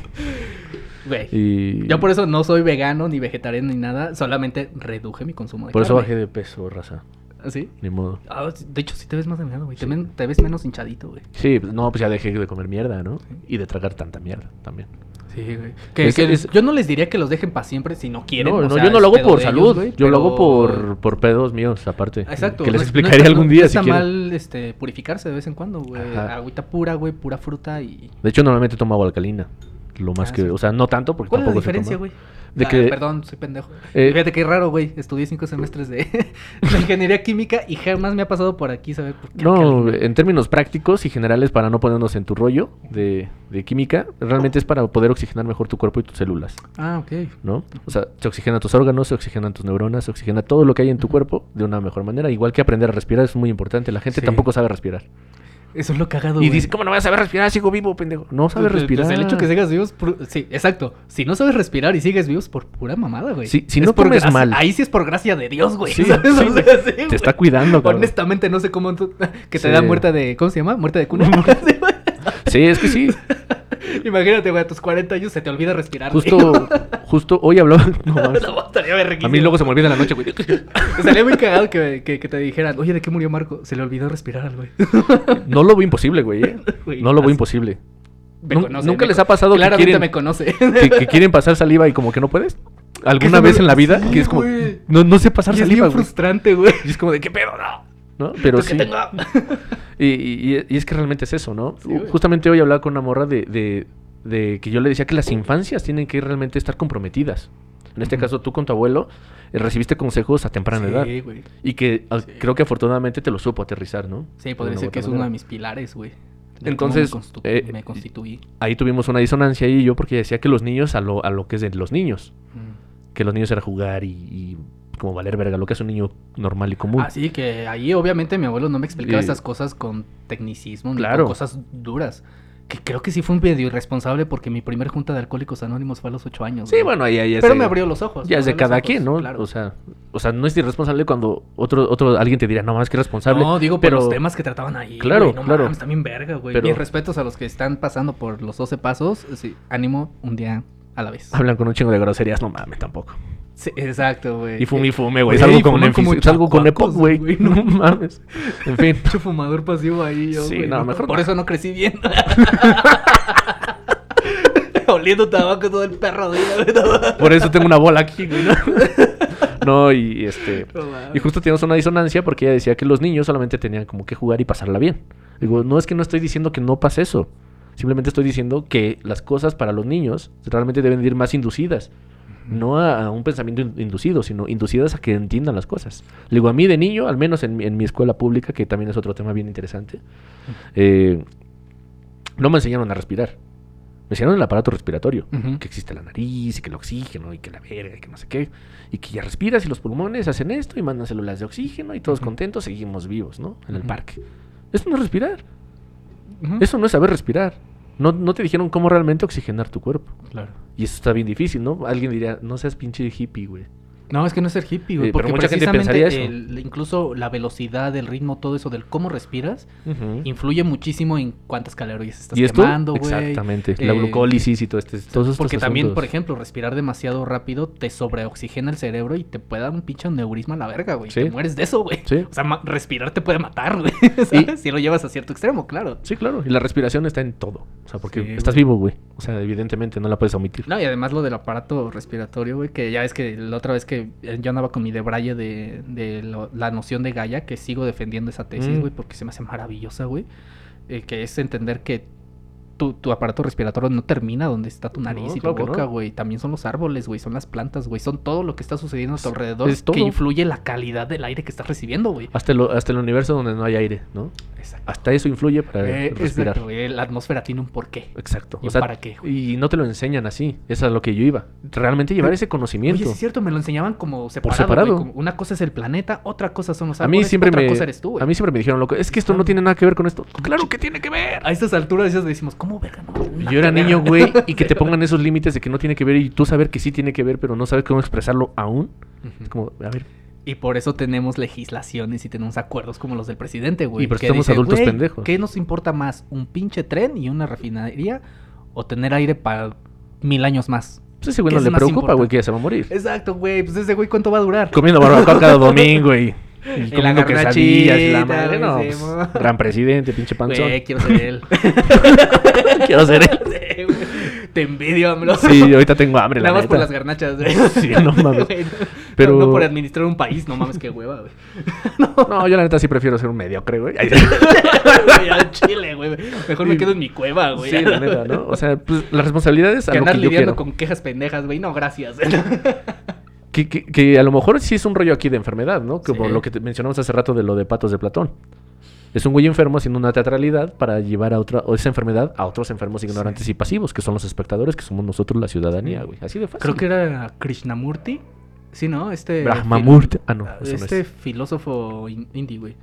Güey. Y Yo por eso no soy vegano ni vegetariano ni nada, solamente reduje mi consumo de por eso carne. bajé de peso, raza. ¿Así? Ni modo. Ah, de hecho, sí te ves más delgado, güey. Te, ves menos hinchadito, güey. Sí, no, pues ya dejé de comer mierda, ¿no? Y de tragar tanta mierda también. Sí, güey. Que, Es- que es- yo no les diría que los dejen para siempre si no quieren. no, o no, sea, yo no lo hago por salud. ellos, güey, yo lo hago por, por pedos míos, aparte. Exacto. Que les no es- no explicaría algún día no si está quieren. mal este, purificarse de vez en cuando, güey. Ajá. Agüita pura, güey, pura fruta y... De hecho, normalmente tomo agua alcalina. Lo más Ah, que... sí. O sea, no tanto porque ¿Cuál es la tampoco se diferencia, toma. güey? De Ah, que- Perdón, soy pendejo. Eh, Fíjate qué raro, güey. Estudié cinco semestres de, de ingeniería química y jamás me ha pasado por aquí saber por qué. No, en términos prácticos y generales, para no ponernos en tu rollo de, de química, realmente es para poder oxigenar mejor tu cuerpo y tus células, Ah, ok. ¿no? O sea, se oxigenan tus órganos, se oxigenan tus neuronas, se oxigena todo lo que hay en tu cuerpo de una mejor manera. Igual que aprender a respirar es muy importante. La gente Sí. tampoco sabe respirar. Eso es lo cagado, Y güey. dice, ¿cómo no vas a saber respirar? Sigo vivo, pendejo. No sabes Pues, respirar. pues, el hecho que sigas vivos, por- sí, exacto. Si no sabes respirar y sigues vivos por pura mamada, güey. Si- si Es no por comes gracia- mal. Ahí sí es por gracia de Dios, güey. Sí, ¿sabes? sí. O sea, sí, Te está cuidando, cabrón. Honestamente, no sé cómo. tú- Que te Sí. da muerte de. ¿Cómo se llama? Muerte de cuna. Sí. Sí, es que sí. Imagínate, güey, a tus 40 años se te olvida respirar. Justo, justo hoy habló. No. No, a mí luego se me olvida en la noche, güey. Estaría muy cagado que, que, que te dijeran, oye, ¿de qué murió Marco? Se le olvidó respirar al güey. No lo veo imposible, güey. ¿eh? Güey, No lo veo imposible. Me conoce, ¿Nunca me les ha pasado que Claramente quieren, me conoce. que, que quieren pasar saliva y como que no puedes? ¿Alguna Que vez me- en la vida? Sí, que es como, no, no sé pasar Y es saliva, bien güey. frustrante, güey. Y es como de, ¿qué pedo? No. ¿No? Pero ¿Tú qué sí. tengo? Y, y- y es que realmente es eso, ¿no? Sí. Justamente hoy hablaba con una morra de, de- de que yo le decía que las infancias tienen que realmente estar comprometidas. En este caso, tú con tu abuelo eh, recibiste consejos a temprana edad. Sí, güey. Y que ah, Sí. creo que afortunadamente te lo supo aterrizar, ¿no? Sí, De podría u ser que es uno de mis pilares, güey. De Entonces, me, eh, me constituí. Ahí tuvimos una disonancia y yo porque decía que los niños a lo, a lo que es de los niños. Que los niños era jugar y, y como valer verga, lo que es un niño normal y común. Así que ahí obviamente mi abuelo no me explicaba Eh, estas cosas con tecnicismo ni claro. con cosas duras. Que creo que sí fue un medio irresponsable porque mi primer junta de alcohólicos anónimos fue a los ocho años. Sí, bueno, ahí, ahí es Pero me abrió los ojos. Ya es de cada ojos, quien, ¿no? Claro. O sea, o sea, no es irresponsable cuando otro, otro alguien te dirá, no más que responsable. No, digo por pero los temas que trataban ahí. Claro, güey, no claro. mames, también verga, güey. Pero- Mis respetos a los que están pasando por los 12 pasos. Sí, ánimo un día a la vez. hablan con un chingo de groserías, no mames tampoco. Sí, exacto, güey. Y fume y fume, güey. Salgo con, salgo con güey. No mames. En fin. Mucho fumador pasivo ahí yo, Sí, güey, no, mejor Por no. eso no crecí bien. Oliendo tabaco todo el perro día, güey. no. Por eso tengo una bola aquí, güey. ¿no? No, y este. No. Y justo teníamos una disonancia porque ella decía que los niños solamente tenían como que jugar y pasarla bien. Digo, no es que no estoy diciendo que no pase eso. Simplemente estoy diciendo que las cosas para los niños realmente deben de ir más inducidas. No a, a un pensamiento in- inducido, sino inducidas a que entiendan las cosas. Le Digo, a mí de niño, al menos en, mi- en mi escuela pública, que también es otro tema bien interesante, eh, no me enseñaron a respirar. Me enseñaron el aparato respiratorio. Que existe la nariz y que el oxígeno y que la verga y que no sé qué. Y que ya respiras y los pulmones hacen esto y mandan células de oxígeno y todos contentos seguimos vivos, ¿no? En el parque. Eso no es respirar. Eso no es saber respirar. No, no te dijeron cómo realmente oxigenar tu cuerpo. Claro. Y eso está bien difícil, ¿no? Alguien diría, no seas pinche hippie, güey. No, es que no es ser hippie, güey. Porque mucha gente precisamente pensaría eso. el- incluso la velocidad, el ritmo, todo eso del cómo respiras, influye muchísimo en cuántas calorías estás ¿Y esto? quemando, güey. Exactamente. la Eh, glucólisis y todo este, todos estos Porque también, por ejemplo, respirar demasiado rápido te sobreoxigena el cerebro y te puede dar un pinche neurisma a la verga, güey. Sí. Te mueres de eso, güey. Sí. O sea, respirar te puede matar, güey. ¿Sabes? Si lo llevas a cierto extremo, claro. Sí, claro. Y la respiración está en todo. O sea, porque estás güey. vivo, güey. O sea, evidentemente no la puedes omitir. No, y además lo del aparato respiratorio, güey, que ya es que la otra vez que eh, yo andaba con mi debraye de, de lo- la noción de Gaia, que sigo defendiendo esa tesis, Mm. güey, porque se me hace maravillosa, güey, eh, que es entender que tu, tu aparato respiratorio no termina donde está tu nariz No, y tu boca, no. güey. También son los árboles, güey, son las plantas, güey, son todo lo que está sucediendo a tu alrededor es todo. que influye la calidad del aire que estás recibiendo, güey. Hasta el, hasta el universo donde no hay aire, ¿no? Exacto. Hasta eso influye para Eh, respirar. exacto, güey, La atmósfera tiene un porqué. Exacto. ¿Y O sea, para qué, güey? Y no te lo enseñan así. Eso es a lo que yo iba. Realmente llevar ese conocimiento. Oye, es cierto, me lo enseñaban como separado. separado. güey, como una cosa es el planeta, otra cosa son los a mí árboles, siempre otra me cosa eres tú, güey. a mí siempre me dijeron loco, es que esto no tiene nada que ver con esto. Claro que tiene que ver. A estas alturas ya decimos, ¿cómo verga? No, Nada Yo era niño, güey, y que te pongan esos límites de que no tiene que ver y tú saber que sí tiene que ver, pero no sabes cómo expresarlo aún. Es como, a ver, Y por eso tenemos legislaciones y tenemos acuerdos como los del presidente, güey. Y porque que somos adultos "Güey, pendejos". ¿Qué nos importa más? ¿Un pinche tren y una refinería? ¿O tener aire para mil años más? pues ese güey ¿Qué no le preocupa, güey, que ya se va a morir. Exacto, güey. Pues ese güey, ¿cuánto va a durar? Comiendo barbacoa cada domingo y Y la quesadillas la madre, no, pues, gran presidente, pinche panzón. Güey, quiero ser él. Quiero ser él. Sí. Te envidio, AMLO. Sí, ahorita tengo hambre, la Nada más por las garnachas, güey. Sí, no mames. Güey, no, Pero- no por administrar un país, no mames, qué hueva, güey. No, yo la neta sí prefiero ser un mediocre, güey. Ay, Güey, al Chile, güey. Mejor me quedo en mi cueva, güey. Sí, la neta, ¿no? O sea, pues las responsabilidades a Que lo andar que yo lidiando con quejas pendejas, güey. No, gracias. Que, que- que a lo mejor sí es un rollo aquí de enfermedad, ¿no? Como Sí. lo que te mencionamos hace rato de lo de patos de Platón. Es un güey enfermo haciendo una teatralidad para llevar a otra, o esa enfermedad a otros enfermos ignorantes y pasivos, que son los espectadores, que somos nosotros la ciudadanía, güey. Así de fácil. Creo que era Krishnamurti. Sí, ¿no? Este. Brahmamurti. Ah, no, eso no Este es. filósofo in- indie, güey.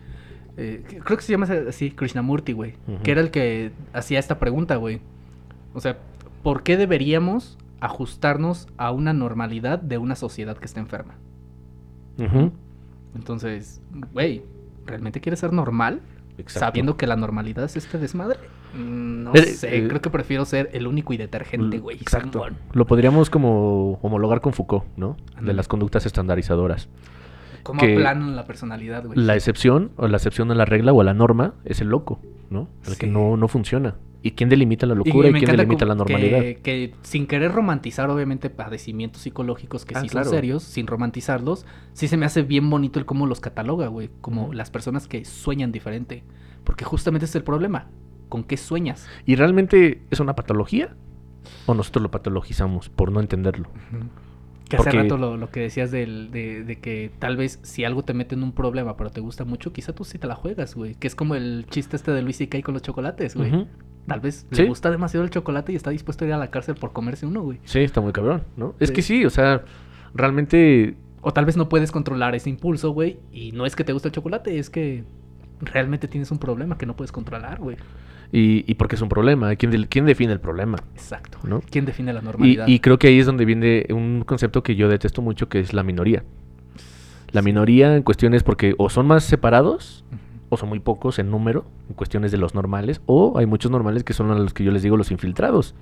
Eh, creo que se llama así, Krishnamurti, güey. Que era el que hacía esta pregunta, güey. O sea, ¿por qué deberíamos ajustarnos a una normalidad de una sociedad que está enferma? Entonces, güey, ¿realmente quieres ser normal? Exacto. Sabiendo que la normalidad es este desmadre. No Eh, sé, eh, creo que prefiero ser el único y detergente, güey. Exacto. Lo podríamos como homologar con Foucault, ¿no? De las conductas estandarizadoras. ¿Cómo aplanan la personalidad, güey? La excepción, o la excepción a la regla o a la norma, es el loco, ¿no? El que no, no funciona. ¿Y quién delimita la locura y, quién delimita la normalidad? Que, que sin querer romantizar, obviamente, padecimientos psicológicos que Ah, sí claro. son serios, sin romantizarlos, sí se me hace bien bonito el cómo los cataloga, güey. Como las personas que sueñan diferente. Porque justamente es el problema. ¿Con qué sueñas? ¿Y realmente es una patología? ¿O nosotros lo patologizamos por no entenderlo? Que hace Porque- rato lo, lo que decías del- de, de que tal vez si algo te mete en un problema pero te gusta mucho, quizá tú sí te la juegas, güey. Que es como el chiste este de Luis y con los chocolates, güey. Tal vez Sí. le gusta demasiado el chocolate y está dispuesto a ir a la cárcel por comerse uno, güey. Sí, está muy cabrón, ¿no? Es que sí, o sea, realmente... O tal vez no puedes controlar ese impulso, güey. Y no es que te guste el chocolate, es que realmente tienes un problema que no puedes controlar, güey. Y, y porque es un problema. ¿Quién, quién define el problema? Exacto. ¿No? ¿Quién define la Y, normalidad? y creo que ahí es donde viene un concepto que yo detesto mucho, que es la minoría. La minoría en cuestiones porque o son más separados Ujú. O son muy pocos en número, en cuestiones de los normales, o hay muchos normales que son a los que yo les digo los infiltrados,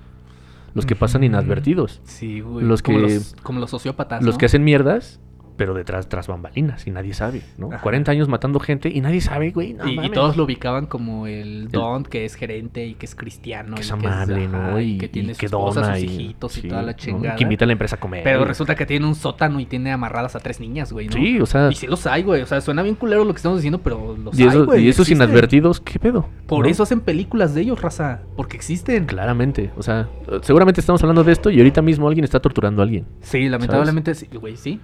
los que pasan inadvertidos, Sí, güey. Los como, que- los, como los sociópatas. los ¿no? que hacen mierdas, pero detrás tras bambalinas y nadie sabe, ¿no? Ajá. 40 años matando gente y nadie sabe, güey. no y, todos lo ubicaban como el don que es gerente y que es cristiano. que es y amable, ¿no? y Y, que tiene y que dona sus y, hijitos y toda la ¿no? chingada. que invita a la empresa a comer. Pero resulta que tiene un sótano y tiene amarradas a tres niñas, güey, ¿no? Sí, o sea, Y sí los hay, güey. O sea, suena bien culero lo que estamos diciendo, pero los y, hay, eso- güey. y esos existen. inadvertidos, ¿qué pedo? Por ¿No? eso hacen películas de ellos, raza. Porque existen. Claramente, o sea, seguramente estamos hablando de esto y ahorita mismo alguien está torturando a alguien. Sí, lamentablemente, sí, güey, sí.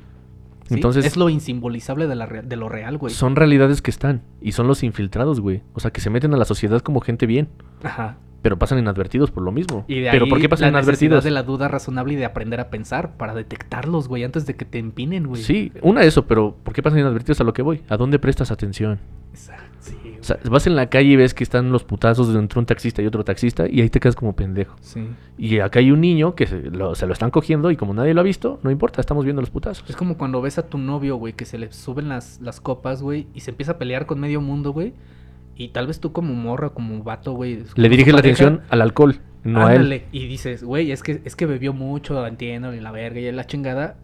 Sí, Entonces- es lo insimbolizable de, la re- de lo real, güey. Son realidades que están y son los infiltrados, güey. O sea, que se meten a la sociedad como gente bien, Ajá. pero pasan inadvertidos por lo mismo. Y de pero ahí ¿por qué pasan la inadvertidos? de la duda razonable y de aprender a pensar para detectarlos, güey, antes de que te empinen, güey. Sí, una eso, pero ¿por qué pasan inadvertidos a lo que voy? ¿A dónde prestas atención? Exacto, sí, güey. O sea, vas en la calle y ves que están los putazos de entre un taxista y otro taxista y ahí te quedas como pendejo. Sí. Y acá hay un niño que se lo, se lo están cogiendo y como nadie lo ha visto, no importa, estamos viendo los putazos. Es como cuando ves a tu novio, güey, que se le suben las, las copas, güey, y se empieza a pelear con medio mundo, güey. Y tal vez tú como morra, como vato, güey. Le diriges la pareja, atención al alcohol, no a él. Y dices, güey, es que, es que bebió mucho, entiendo, y la verga y la chingada.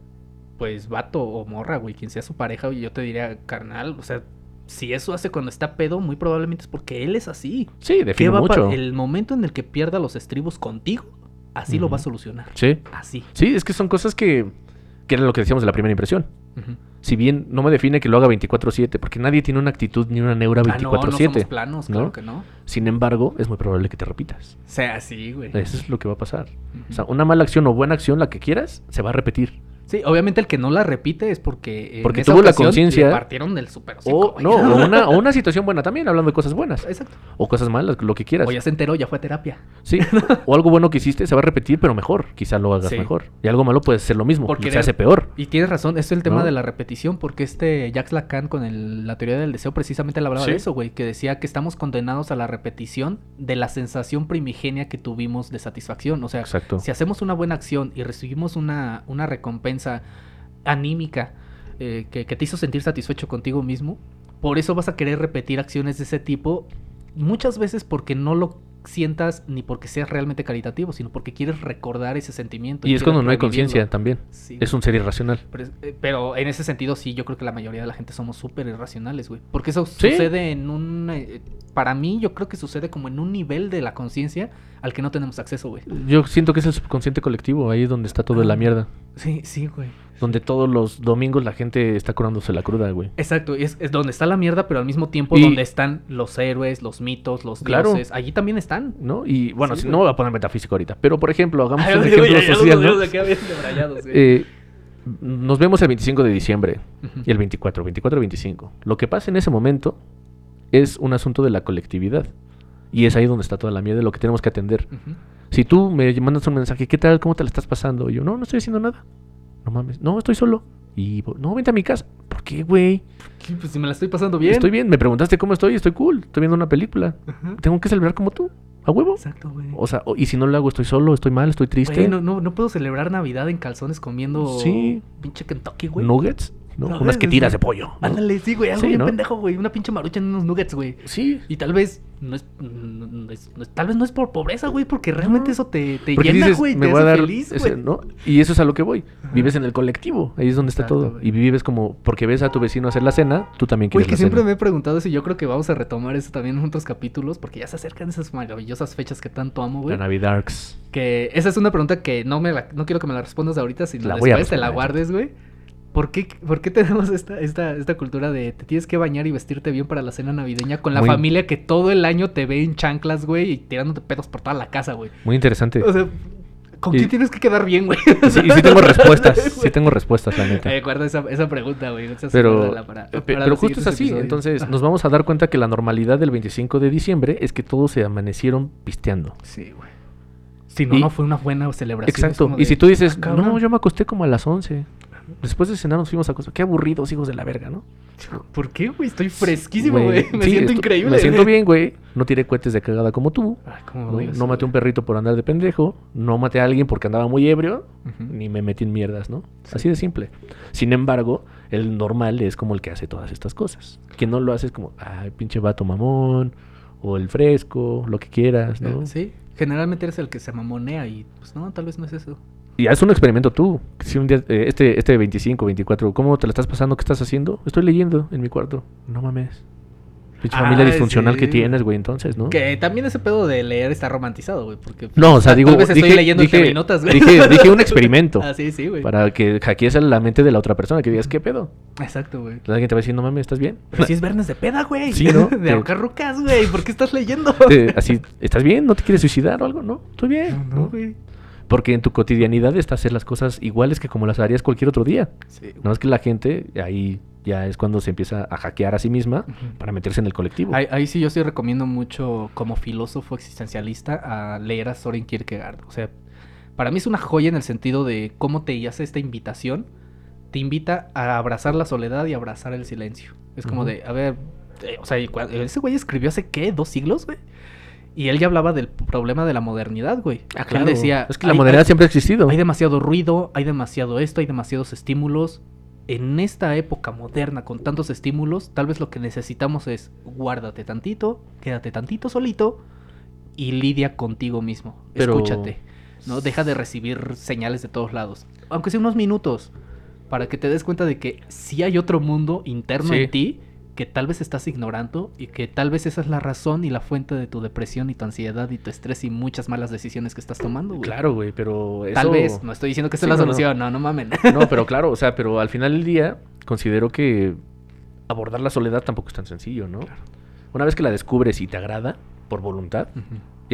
Pues vato o morra, güey, quien sea su pareja, y yo te diría, carnal, o sea, si eso hace cuando está pedo, muy probablemente es porque él es así. Sí, ¿Qué define va mucho. El momento en el que pierda los estribos contigo, así lo va a solucionar. Sí. Así. Sí, es que son cosas que, que era lo que decíamos de la primera impresión. Si bien no me define que lo haga 24/7, porque nadie tiene una actitud ni una neura Ah, no, no 24/7. somos planos, ¿no? claro que no. Sin embargo, es muy probable que te repitas. sea así, güey. Eso es lo que va a pasar. O sea, una mala acción o buena acción, la que quieras, se va a repetir. Sí, obviamente el que no la repite es porque. en Porque tuvo la conciencia- partieron del super hocico, O, no, o una, o una situación buena también, hablando de cosas buenas. Exacto. O cosas malas, lo que quieras. O ya se enteró, ya fue a terapia. Sí. O algo bueno que hiciste se va a repetir, pero mejor. Quizá lo hagas Sí. mejor. Y algo malo puede ser lo mismo. Por y se hace peor. Y tienes razón, es el tema ¿No? de la repetición, porque este Jacques Lacan con el- la teoría del deseo precisamente le hablaba Sí. de eso, güey, que decía que estamos condenados a la repetición de la sensación primigenia que tuvimos de satisfacción. O sea, Exacto. si hacemos una buena acción y recibimos una, una recompensa anímica eh, que, que te hizo sentir satisfecho contigo mismo, por eso vas a querer repetir acciones de ese tipo, muchas veces porque no lo sientas ni porque seas realmente caritativo, sino porque quieres recordar ese sentimiento. Y es cuando no hay conciencia también. Sí, Es un ser irracional. pero, eh, pero en ese sentido, sí, yo creo que la mayoría de la gente somos súper irracionales, güey. Porque eso Sí. sucede en un... eh, para mí, yo creo que sucede como en un nivel de la conciencia al que no tenemos acceso, güey. Yo siento que es el subconsciente colectivo, ahí es donde está todo Ah. la mierda. Sí, sí, güey. Donde todos los domingos la gente está curándose la cruda, güey. Exacto, es, es donde está la mierda, pero al mismo tiempo Y- donde están los héroes, los mitos, los Claro. dioses. Allí también están. ¿No? Y bueno, Sí, si no voy a poner metafísico ahorita, pero por ejemplo, hagamos Ay, un ejemplo ya- ya los social, ¿no? veo de acá bien debrayados, güey. Eh, nos vemos el 25 de diciembre Ujú. y el 24, 24 25. Lo que pasa en ese momento es un asunto de la colectividad. Y es ahí donde está toda la mierda de lo que tenemos que atender. Si tú me mandas un mensaje, ¿qué tal? ¿Cómo te la estás pasando? Y yo, no, no estoy haciendo nada. No mames, no, estoy solo. Y, no, vente a mi casa. ¿Por qué, güey? Pues si me la estoy pasando bien. Estoy bien. Me preguntaste cómo estoy, estoy cool. Estoy viendo una película. Ajá. Tengo que celebrar como tú. ¿A huevo? Exacto, güey. O sea, y si no lo hago, estoy solo, estoy mal, estoy triste. Güey, no, no, no puedo celebrar Navidad en calzones comiendo Sí. pinche Kentucky, güey. Nuggets, ¿no? No, Unas que tiras de pollo. ¿no? Ándale, sí, güey, algo Sí, bien ¿no? pendejo, güey. Una pinche marucha en unos nuggets, güey. Sí. Y tal vez no es, tal vez no es por pobreza, güey, porque realmente eso te, te llena, dices, güey, me te voy a hace dar feliz, ese- güey. ¿no? Y eso es a lo que voy. Vives en el colectivo, ahí es donde está Exacto, todo. güey. Y vives como, porque ves a tu vecino hacer la cena, tú también Güey, quieres que la siempre cena. me he preguntado eso y yo creo que vamos a retomar eso también en otros capítulos porque ya se acercan esas maravillosas fechas que tanto amo, güey. La Navidarks. Que esa es una pregunta que no me la, no quiero que me la respondas ahorita, sino La voy a después te la guardes, güey. ¿Por qué, ¿Por qué tenemos esta, esta, esta cultura de te tienes que bañar y vestirte bien para la cena navideña con la Muy- familia que todo el año te ve en chanclas, güey, y tirándote pedos por toda la casa, güey? Muy interesante. O sea, ¿con Y- quién tienes que quedar bien, güey? Sí, y sí tengo respuestas, sí tengo respuestas, la neta. Eh, guarda esa, esa pregunta, güey. esa sí Pero, para- para pero justo es así. episodios. Entonces, nos vamos a dar cuenta que la normalidad del 25 de diciembre es que todos se amanecieron pisteando. Sí, güey. Si no, Y- no fue una buena celebración. Exacto. Y de, si tú dices, "Ah, cabrón". no, yo me acosté como a las 11. Después de cenar nos fuimos a acostar. Qué aburridos, hijos de la verga, ¿no? ¿Por qué, güey? Estoy fresquísimo, güey. Me sí, siento esto- increíble. Me siento bien, güey. No tiré cohetes de cagada como tú. Ay, cómo No, No maté a un perrito por andar de pendejo. No maté a alguien porque andaba muy ebrio. Ni me metí en mierdas, ¿no? Así de simple. Sin embargo, el normal es como el que hace todas estas cosas. Quien no lo hace es como, ay, pinche vato mamón. O el fresco, lo que quieras, ¿no? Eh, Sí. Generalmente eres el que se mamonea y pues no, tal vez no es eso. Y haz un experimento tú. Si un día, eh, este, este 25, 24, ¿cómo te la estás pasando? ¿Qué estás haciendo? Estoy leyendo en mi cuarto. No mames. Pinche Ah, familia disfuncional que sí. tienes, güey, entonces, ¿no? Que también ese pedo de leer está romantizado, güey. Porque. No, o sea, tal digo, vez estoy dije, leyendo dije, notas, güey. dije, dije un experimento. ah, sí, sí, güey. Para que hackees la mente de la otra persona, que digas, ¿qué pedo? Exacto, güey. Alguien te va a decir, no mames, ¿estás bien? Pero si es viernes de peda, güey. Sí, ¿no? de ahorcar rucas, güey. ¿Por qué estás leyendo? Te- así, ¿estás bien? ¿No te quieres suicidar o algo? No, estoy bien. No, güey. Porque en tu cotidianidad está hacer las cosas iguales que como las harías cualquier otro día. Sí. No es que la gente ahí ya es cuando se empieza a hackear a sí misma para meterse en el colectivo. Ahí, ahí sí yo sí recomiendo mucho como filósofo existencialista a leer a Soren Kierkegaard. O sea, para mí es una joya en el sentido de cómo te hace esta invitación. Te invita a abrazar la soledad y abrazar el silencio. Es como de, a ver, eh, o sea, ese güey escribió hace qué, dos siglos, güey. Y él ya hablaba del problema de la modernidad, güey. Ah, Él decía, es que la modernidad hay- siempre ha existido. hay demasiado ruido, hay demasiado esto, hay demasiados estímulos. En esta época moderna con tantos estímulos, tal vez lo que necesitamos es guárdate tantito, quédate tantito solito y lidia contigo mismo. Pero- Escúchate, ¿no? Deja de recibir señales de todos lados. Aunque sea unos minutos, para que te des cuenta de que sí hay otro mundo interno Sí. en ti que tal vez estás ignorando y que tal vez esa es la razón y la fuente de tu depresión y tu ansiedad y tu estrés y muchas malas decisiones que estás tomando, güey. Claro, güey, pero eso... Tal vez, no estoy diciendo que esa Sí, es la no, no. solución, no, no, mamen. No, pero claro, o sea, pero al final del día considero que abordar la soledad tampoco es tan sencillo, ¿no? Una vez que la descubres y te agrada por voluntad,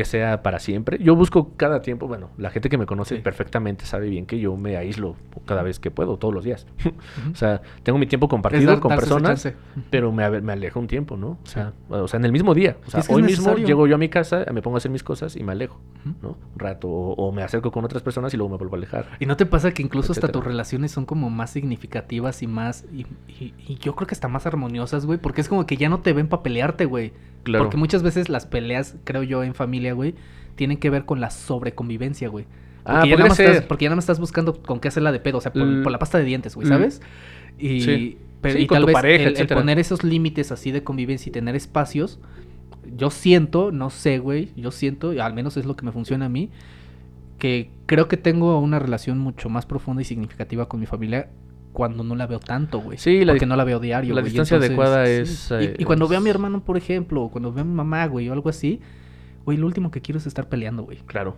ya sea para siempre. Yo busco cada tiempo, bueno, la gente que me conoce Sí. perfectamente sabe bien que yo me aíslo cada vez que puedo, todos los días. o sea, tengo mi tiempo compartido dar- con personas, pero me, me alejo un tiempo, ¿no? O sea, o sea, en el mismo día. O sea, Es que es hoy mismo llego yo a mi casa, me pongo a hacer mis cosas y me alejo. ¿no? Un rato, o, o me acerco con otras personas y luego me vuelvo a alejar. ¿Y no te pasa que incluso hasta tus relaciones son como más significativas y más... Y, y- y yo creo que hasta más armoniosas, güey? Porque es como que ya no te ven para pelearte, güey. Claro. Porque muchas veces las peleas, creo yo, en familia, güey, tienen que ver con la sobreconvivencia, güey. Ah, Porque, ya nada más estás, porque ya nada más estás buscando con qué hacerla de pedo, o sea, por, L- por la pasta de dientes, güey, ¿sabes? Y, Sí. pero, Sí, y con tal tu vez pareja, el- el, poner esos límites así de convivencia y tener espacios yo siento, no sé, güey, yo siento, al menos es lo que me funciona a mí, que creo que tengo una relación mucho más profunda y significativa con mi familia cuando no la veo tanto, güey. Sí, la porque no la veo diario. la güey, distancia entonces, adecuada sí. es, Y- eh, Y, cuando veo a mi hermano, por ejemplo, o cuando veo a mi mamá, güey, o algo así, güey, lo último que quiero es estar peleando, güey. Claro.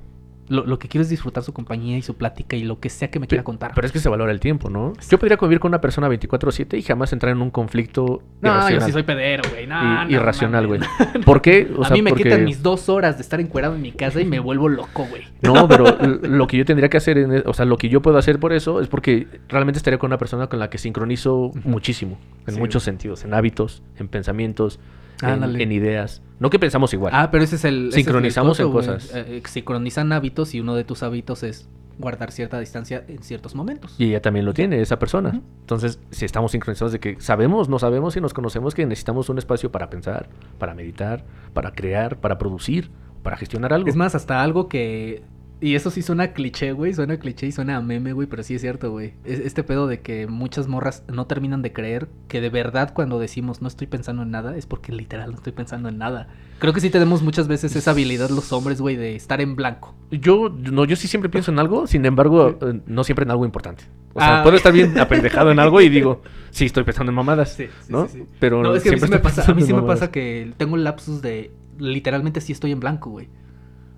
Lo, lo que quiero es disfrutar su compañía y su plática y lo que sea que me quiera contar. Pero es que se valora el tiempo, ¿no? Yo podría convivir con una persona 24/7 y jamás entrar en un conflicto no, yo irracional. sí soy pedero, güey. No, irracional, güey. ¿Por qué? O a sea, mí me porque- quitan mis dos horas de estar encuerado en mi casa y me vuelvo loco, güey. No, pero lo que yo tendría que hacer, en e- o sea, lo que yo puedo hacer por eso es porque realmente estaría con una persona con la que sincronizo muchísimo, en Sí, muchos sentidos, en hábitos, en pensamientos, en, ideas. No que pensamos igual. Ah, pero ese es el. ese es el Sincronizamos en cosas. Eh, eh, sincronizan hábitos y uno de tus hábitos es guardar cierta distancia en ciertos momentos. Y ella también lo tiene, esa persona. Entonces, si estamos sincronizados de que sabemos, no sabemos y nos conocemos que necesitamos un espacio para pensar, para meditar, para crear, para producir, para gestionar algo. Es más, hasta algo que. Y eso sí suena cliché, güey. Suena cliché y suena a meme, güey. Pero sí es cierto, güey. Es- Este pedo de que muchas morras no terminan de creer que de verdad cuando decimos no estoy pensando en nada es porque literal no estoy pensando en nada. Creo que sí tenemos muchas veces esa habilidad los hombres, güey, de estar en blanco. Yo, no, yo sí siempre pienso en algo, sin embargo, eh, no siempre en algo importante. O sea, Ah, puedo estar bien apendejado en algo y digo, sí, estoy pensando en mamadas. Sí, sí, ¿no? sí. Pero No, es que a mí sí me pasa, a mí sí me pasa que tengo lapsus de literalmente sí estoy en blanco, güey.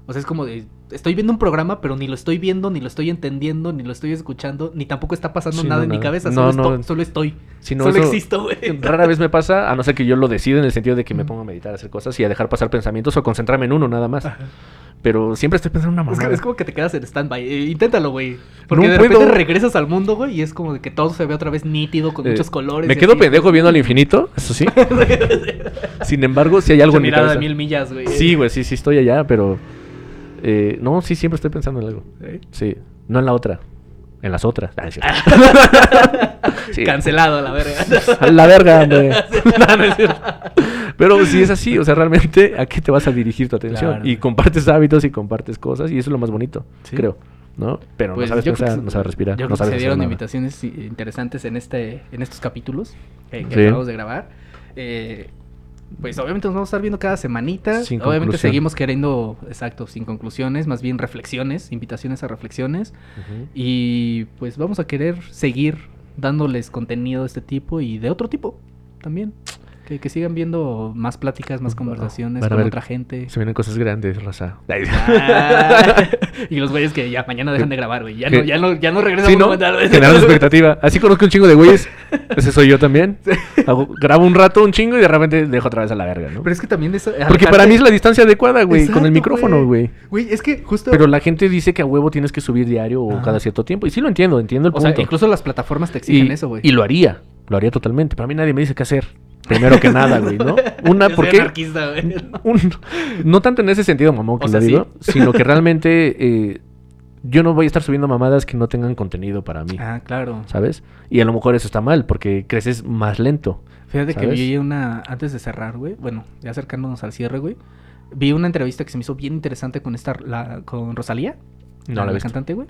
O sea, es como de estoy viendo un programa, pero ni lo estoy viendo, ni lo estoy entendiendo, ni lo estoy escuchando, ni tampoco está pasando Sí, nada no, en mi cabeza, No, solo, no. estoy, solo estoy. Si solo existo, güey. Rara vez me pasa, a no ser que yo lo decida en el sentido de que me ponga a meditar, a hacer cosas y a dejar pasar pensamientos o concentrarme en uno nada más. Pero siempre estoy pensando en una Es, mamada. que- es como que te quedas en stand-by. Eh, inténtalo, güey. Porque de puedo. repente regresas al mundo, güey, y es como de que todo se ve otra vez nítido, con Eh, muchos colores. Me quedo así. pendejo viendo al infinito, eso sí. Sin embargo, si hay algo Mucha en mi mirada cabeza. de mil millas, güey. Sí, güey, sí, sí estoy allá, pero... eh, no, sí, siempre estoy pensando en algo. ¿Eh? Sí, no en la otra, en las otras. Ah, es cierto. Sí. Cancelado, la verga. La verga, hombre. No, no es cierto. Pero si es así, o sea, realmente, ¿a qué te vas a dirigir tu atención? Claro. Y compartes hábitos y compartes cosas, y eso es lo más bonito, Sí. creo, ¿no? Pero Pues no sabes yo creo pensar, que no se- sabes respirar, Yo no creo que sabes se dieron nada. invitaciones interesantes en este, en estos capítulos eh, que Sí. acabamos de grabar. Eh, pues obviamente nos vamos a estar viendo cada semanita. Sin obviamente conclusión. seguimos queriendo, exacto, sin conclusiones, más bien reflexiones, invitaciones a reflexiones. Y pues vamos a querer seguir dándoles contenido de este tipo y de otro tipo también. Que, que sigan viendo más pláticas, más conversaciones van a con ver- otra gente. Se vienen cosas grandes, raza. Ah, y los güeyes que ya mañana dejan de grabar, güey. Ya no, ya no, ya no regresan Sí, ¿no? Expectativa. Así conozco un chingo de güeyes. Ese soy yo también. Hago- grabo un rato un chingo y de repente dejo otra vez a la verga, ¿no? Pero es que también. Porque para mí es la distancia adecuada, güey, con el micrófono, güey. Güey, es que justo. Pero la gente dice que a huevo tienes que subir diario o cada cierto tiempo. Y sí lo entiendo, entiendo el o punto. sea, incluso las plataformas te exigen y, eso, güey. y lo haría, lo haría totalmente. Pero a mí nadie me dice qué hacer. Primero que nada, güey, ¿no? Una, Yo porque... anarquista, güey. un- no tanto en ese sentido, mamón, que O lo sí. digo, sino que realmente eh, yo no voy a estar subiendo mamadas que no tengan contenido para mí, Ah, claro. ¿sabes? Y a lo mejor eso está mal, porque creces más lento. Fíjate que vi una. Antes de cerrar, güey. Bueno, ya acercándonos al cierre, güey. Vi una entrevista que se me hizo bien interesante con esta. La, con Rosalía. No la la visto. cantante, güey.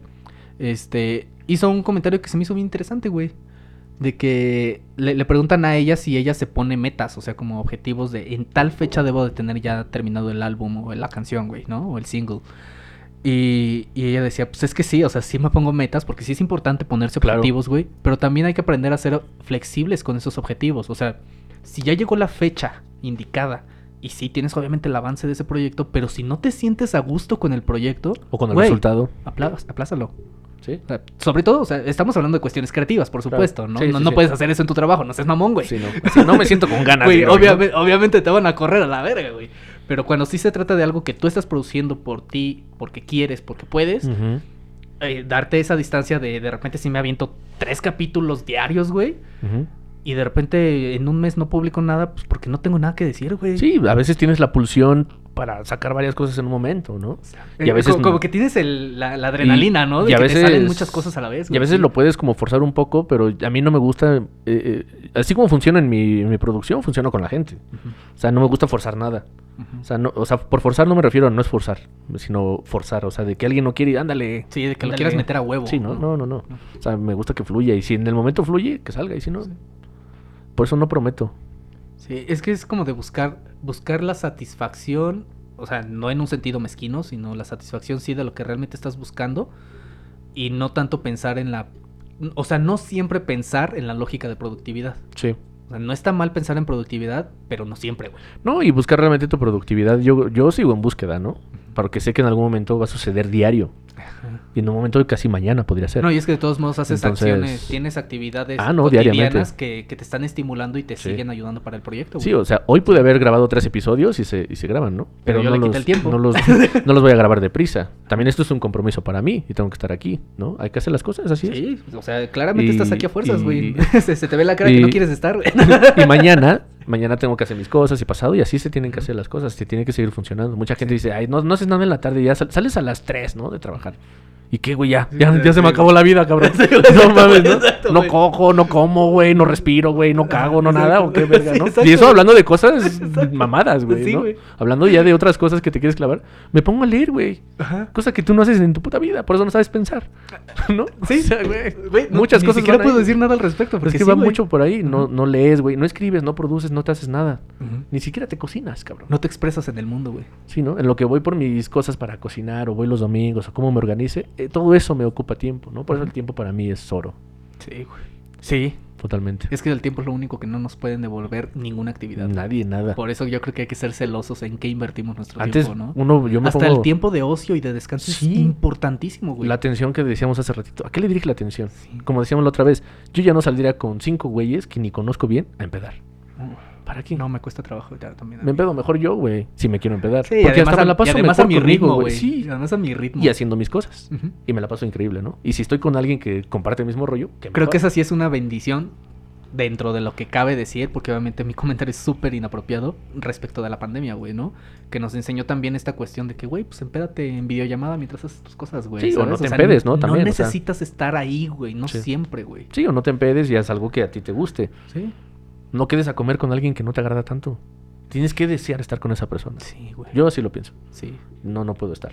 Este. Hizo un comentario que se me hizo bien interesante, güey. De que le, le preguntan a ella si ella se pone metas, o sea, como objetivos de en tal fecha debo de tener ya terminado el álbum o la canción, güey, ¿no? O el single. Y, y ella decía, pues es que sí, o sea, sí me pongo metas porque sí es importante ponerse objetivos, güey. Pero también hay que aprender a ser flexibles con esos objetivos. O sea, si ya llegó la fecha indicada y sí tienes obviamente el avance de ese proyecto, pero si no te sientes a gusto con el proyecto, O con el resultado. aplázalo. Sí. O sea, sobre todo, o sea, estamos hablando de cuestiones creativas, por supuesto, ¿no? Sí, no sí, no sí. puedes hacer eso en tu trabajo, no seas mamón, güey. No. No me siento con ganas. Güey, obviamente, obviamente te van a correr a la verga, güey. Pero cuando sí se trata de algo que tú estás produciendo por ti, porque quieres, porque puedes, eh, darte esa distancia de de repente si me aviento tres capítulos diarios, güey. Y de repente en un mes no publico nada, pues porque no tengo nada que decir, güey. Sí, a veces tienes la pulsión para sacar varias cosas en un momento, ¿no? Eh, Y a veces como, como que tienes el- la, la adrenalina, Y- ¿no? y De a que te salen veces- muchas cosas a la vez. Y a veces sí. lo puedes como forzar un poco, pero a mí no me gusta, eh, eh, así como funciona en mi, en mi producción, funciona con la gente. O sea, no me gusta forzar nada. O sea, no, o sea, por forzar no me refiero a no es forzar, sino forzar. O sea, de que alguien no quiere y ándale. Sí, de que lo quieras meter a huevo. Sí, no, no, no, no. O sea, me gusta que fluya. Y si en el momento fluye, que salga. Y si no, por eso no prometo. Sí, es que es como de buscar, buscar la satisfacción, o sea, no en un sentido mezquino, sino la satisfacción sí de lo que realmente estás buscando y no tanto pensar en la, o sea, no siempre pensar en la lógica de productividad. Sí. O sea, no está mal pensar en productividad, pero no siempre, güey. No, y buscar realmente tu productividad. Yo, yo sigo en búsqueda, ¿no? Porque sé que en algún momento va a suceder diario. Y en un momento casi mañana podría ser. No, y es que de todos modos haces Entonces- acciones, tienes actividades Ah, no, diariamente. que, que te están estimulando y te Sí. siguen ayudando para el proyecto. Sí, o sea, hoy pude haber grabado tres episodios y se, y se graban, ¿no? Pero yo le quité el tiempo. No los, no los voy a grabar deprisa. También esto es un compromiso para mí y tengo que estar aquí, ¿no? Hay que hacer las cosas, así es. Sí, o sea, claramente Y- estás aquí a fuerzas, güey. se, se te ve la cara que no quieres estar. Y mañana, mañana tengo que hacer mis cosas y pasado y así se tienen que hacer las cosas, se tiene que seguir funcionando. Mucha gente dice, ay, no, no haces nada en la tarde, ya sal- sales a las 3, ¿no? De trabajar. ¿Y qué, güey? Ya, ya, se me acabó la vida, cabrón. No mames, ¿no? Exacto, no cojo, no como, güey, no respiro, güey, no cago, no nada, o qué verga, ¿no? exacto. Y eso hablando de cosas Exacto. mamadas, güey, Sí, ¿no? güey. Hablando ya de otras cosas que te quieres clavar, me pongo a leer, güey. Ajá. Cosa que tú no haces en tu puta vida, por eso no sabes pensar. ¿No? Sí, O sea, güey, Güey, no, muchas ni cosas siquiera van puedo ahí. decir nada al respecto. Pero Porque es que sí, va güey. mucho por ahí. No, no lees, güey. No escribes, no produces, no te haces nada. Ni siquiera te cocinas, cabrón. No te expresas en el mundo, güey. Sí, ¿no? En lo que voy por mis cosas para cocinar o voy los domingos o cómo me organice, eh, todo eso me ocupa tiempo, ¿no? Por eso el tiempo para mí es oro, Sí, güey. Sí. totalmente. Es que el tiempo es lo único que no nos pueden devolver ninguna actividad. Nadie, nada. Por eso yo creo que hay que ser celosos en qué invertimos nuestro Antes, tiempo, ¿no? uno, yo me Hasta pongo el tiempo de ocio y de descanso Sí. es importantísimo, güey. la atención que decíamos hace ratito. ¿A qué le dirige la atención? Sí. Como decíamos la otra vez, yo ya no saldría con cinco güeyes que ni conozco bien a empedar. ¿Para qué? No, me cuesta trabajo ya también. Me empedo mejor yo, güey, si me quiero empedar. Sí, Porque además, hasta a, me la paso y además a mi conmigo, ritmo, güey. Sí, además a mi ritmo. y haciendo mis cosas. Y me la paso increíble, ¿no? Y si estoy con alguien que comparte el mismo rollo, que Creo que esa sí es una bendición dentro de lo que cabe decir, porque obviamente mi comentario es súper inapropiado respecto de la pandemia, güey, ¿no? Que nos enseñó también esta cuestión de que, güey, pues empédate en videollamada mientras haces tus cosas, güey. Sí, o no te empedes, ¿no? También, o sea. necesitas estar ahí, güey, no Sí. siempre, güey. Sí, o no te empedes y haz algo que a ti te guste. Sí. No quedes a comer con alguien que no te agrada tanto. Tienes que desear estar con esa persona. Sí, güey. Yo así lo pienso. Sí. No, no puedo estar.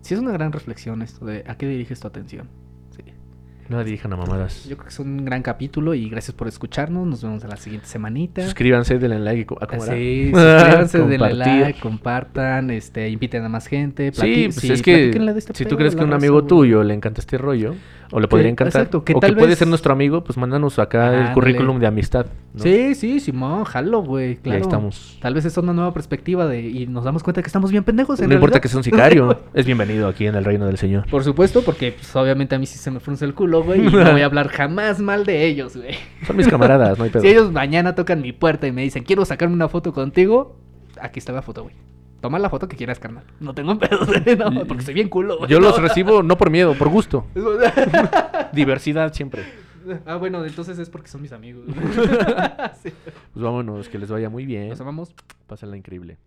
Sí es una gran reflexión esto de a qué diriges tu atención. Sí. No dirijan a mamadas. Yo creo que es un gran capítulo y gracias por escucharnos. Nos vemos en la siguiente semanita. Suscríbanse, denle like. y co- ¿a era? Sí, suscríbanse, denle like, compartan, este, inviten a más gente. Sí, pues sí, es que este si tú crees a que la un amigo tuyo le encanta este rollo, o le podría encantar, exacto, que o que tal puede vez- ser nuestro amigo, pues mándanos acá el currículum de amistad. ¿no? Sí, sí, Simón, jalo, güey, Y ahí claro. estamos. Tal vez es una nueva perspectiva de y nos damos cuenta que estamos bien pendejos en No importa que sea un sicario, es bienvenido aquí en el reino del Señor. Por supuesto, porque pues, obviamente a mí sí se me frunce el culo, güey, y no voy a hablar jamás mal de ellos, güey. Son mis camaradas, no hay pedo. Si ellos mañana tocan mi puerta y me dicen, quiero sacarme una foto contigo, aquí está la foto, güey. Toma la foto que quieras, carnal. No tengo pedo, no, porque soy bien culo, güey. Yo los recibo no por miedo, por gusto. Diversidad siempre. ah, bueno, entonces es porque son mis amigos. Sí. Pues vámonos, que les vaya muy bien. Nos amamos. Pásenla increíble.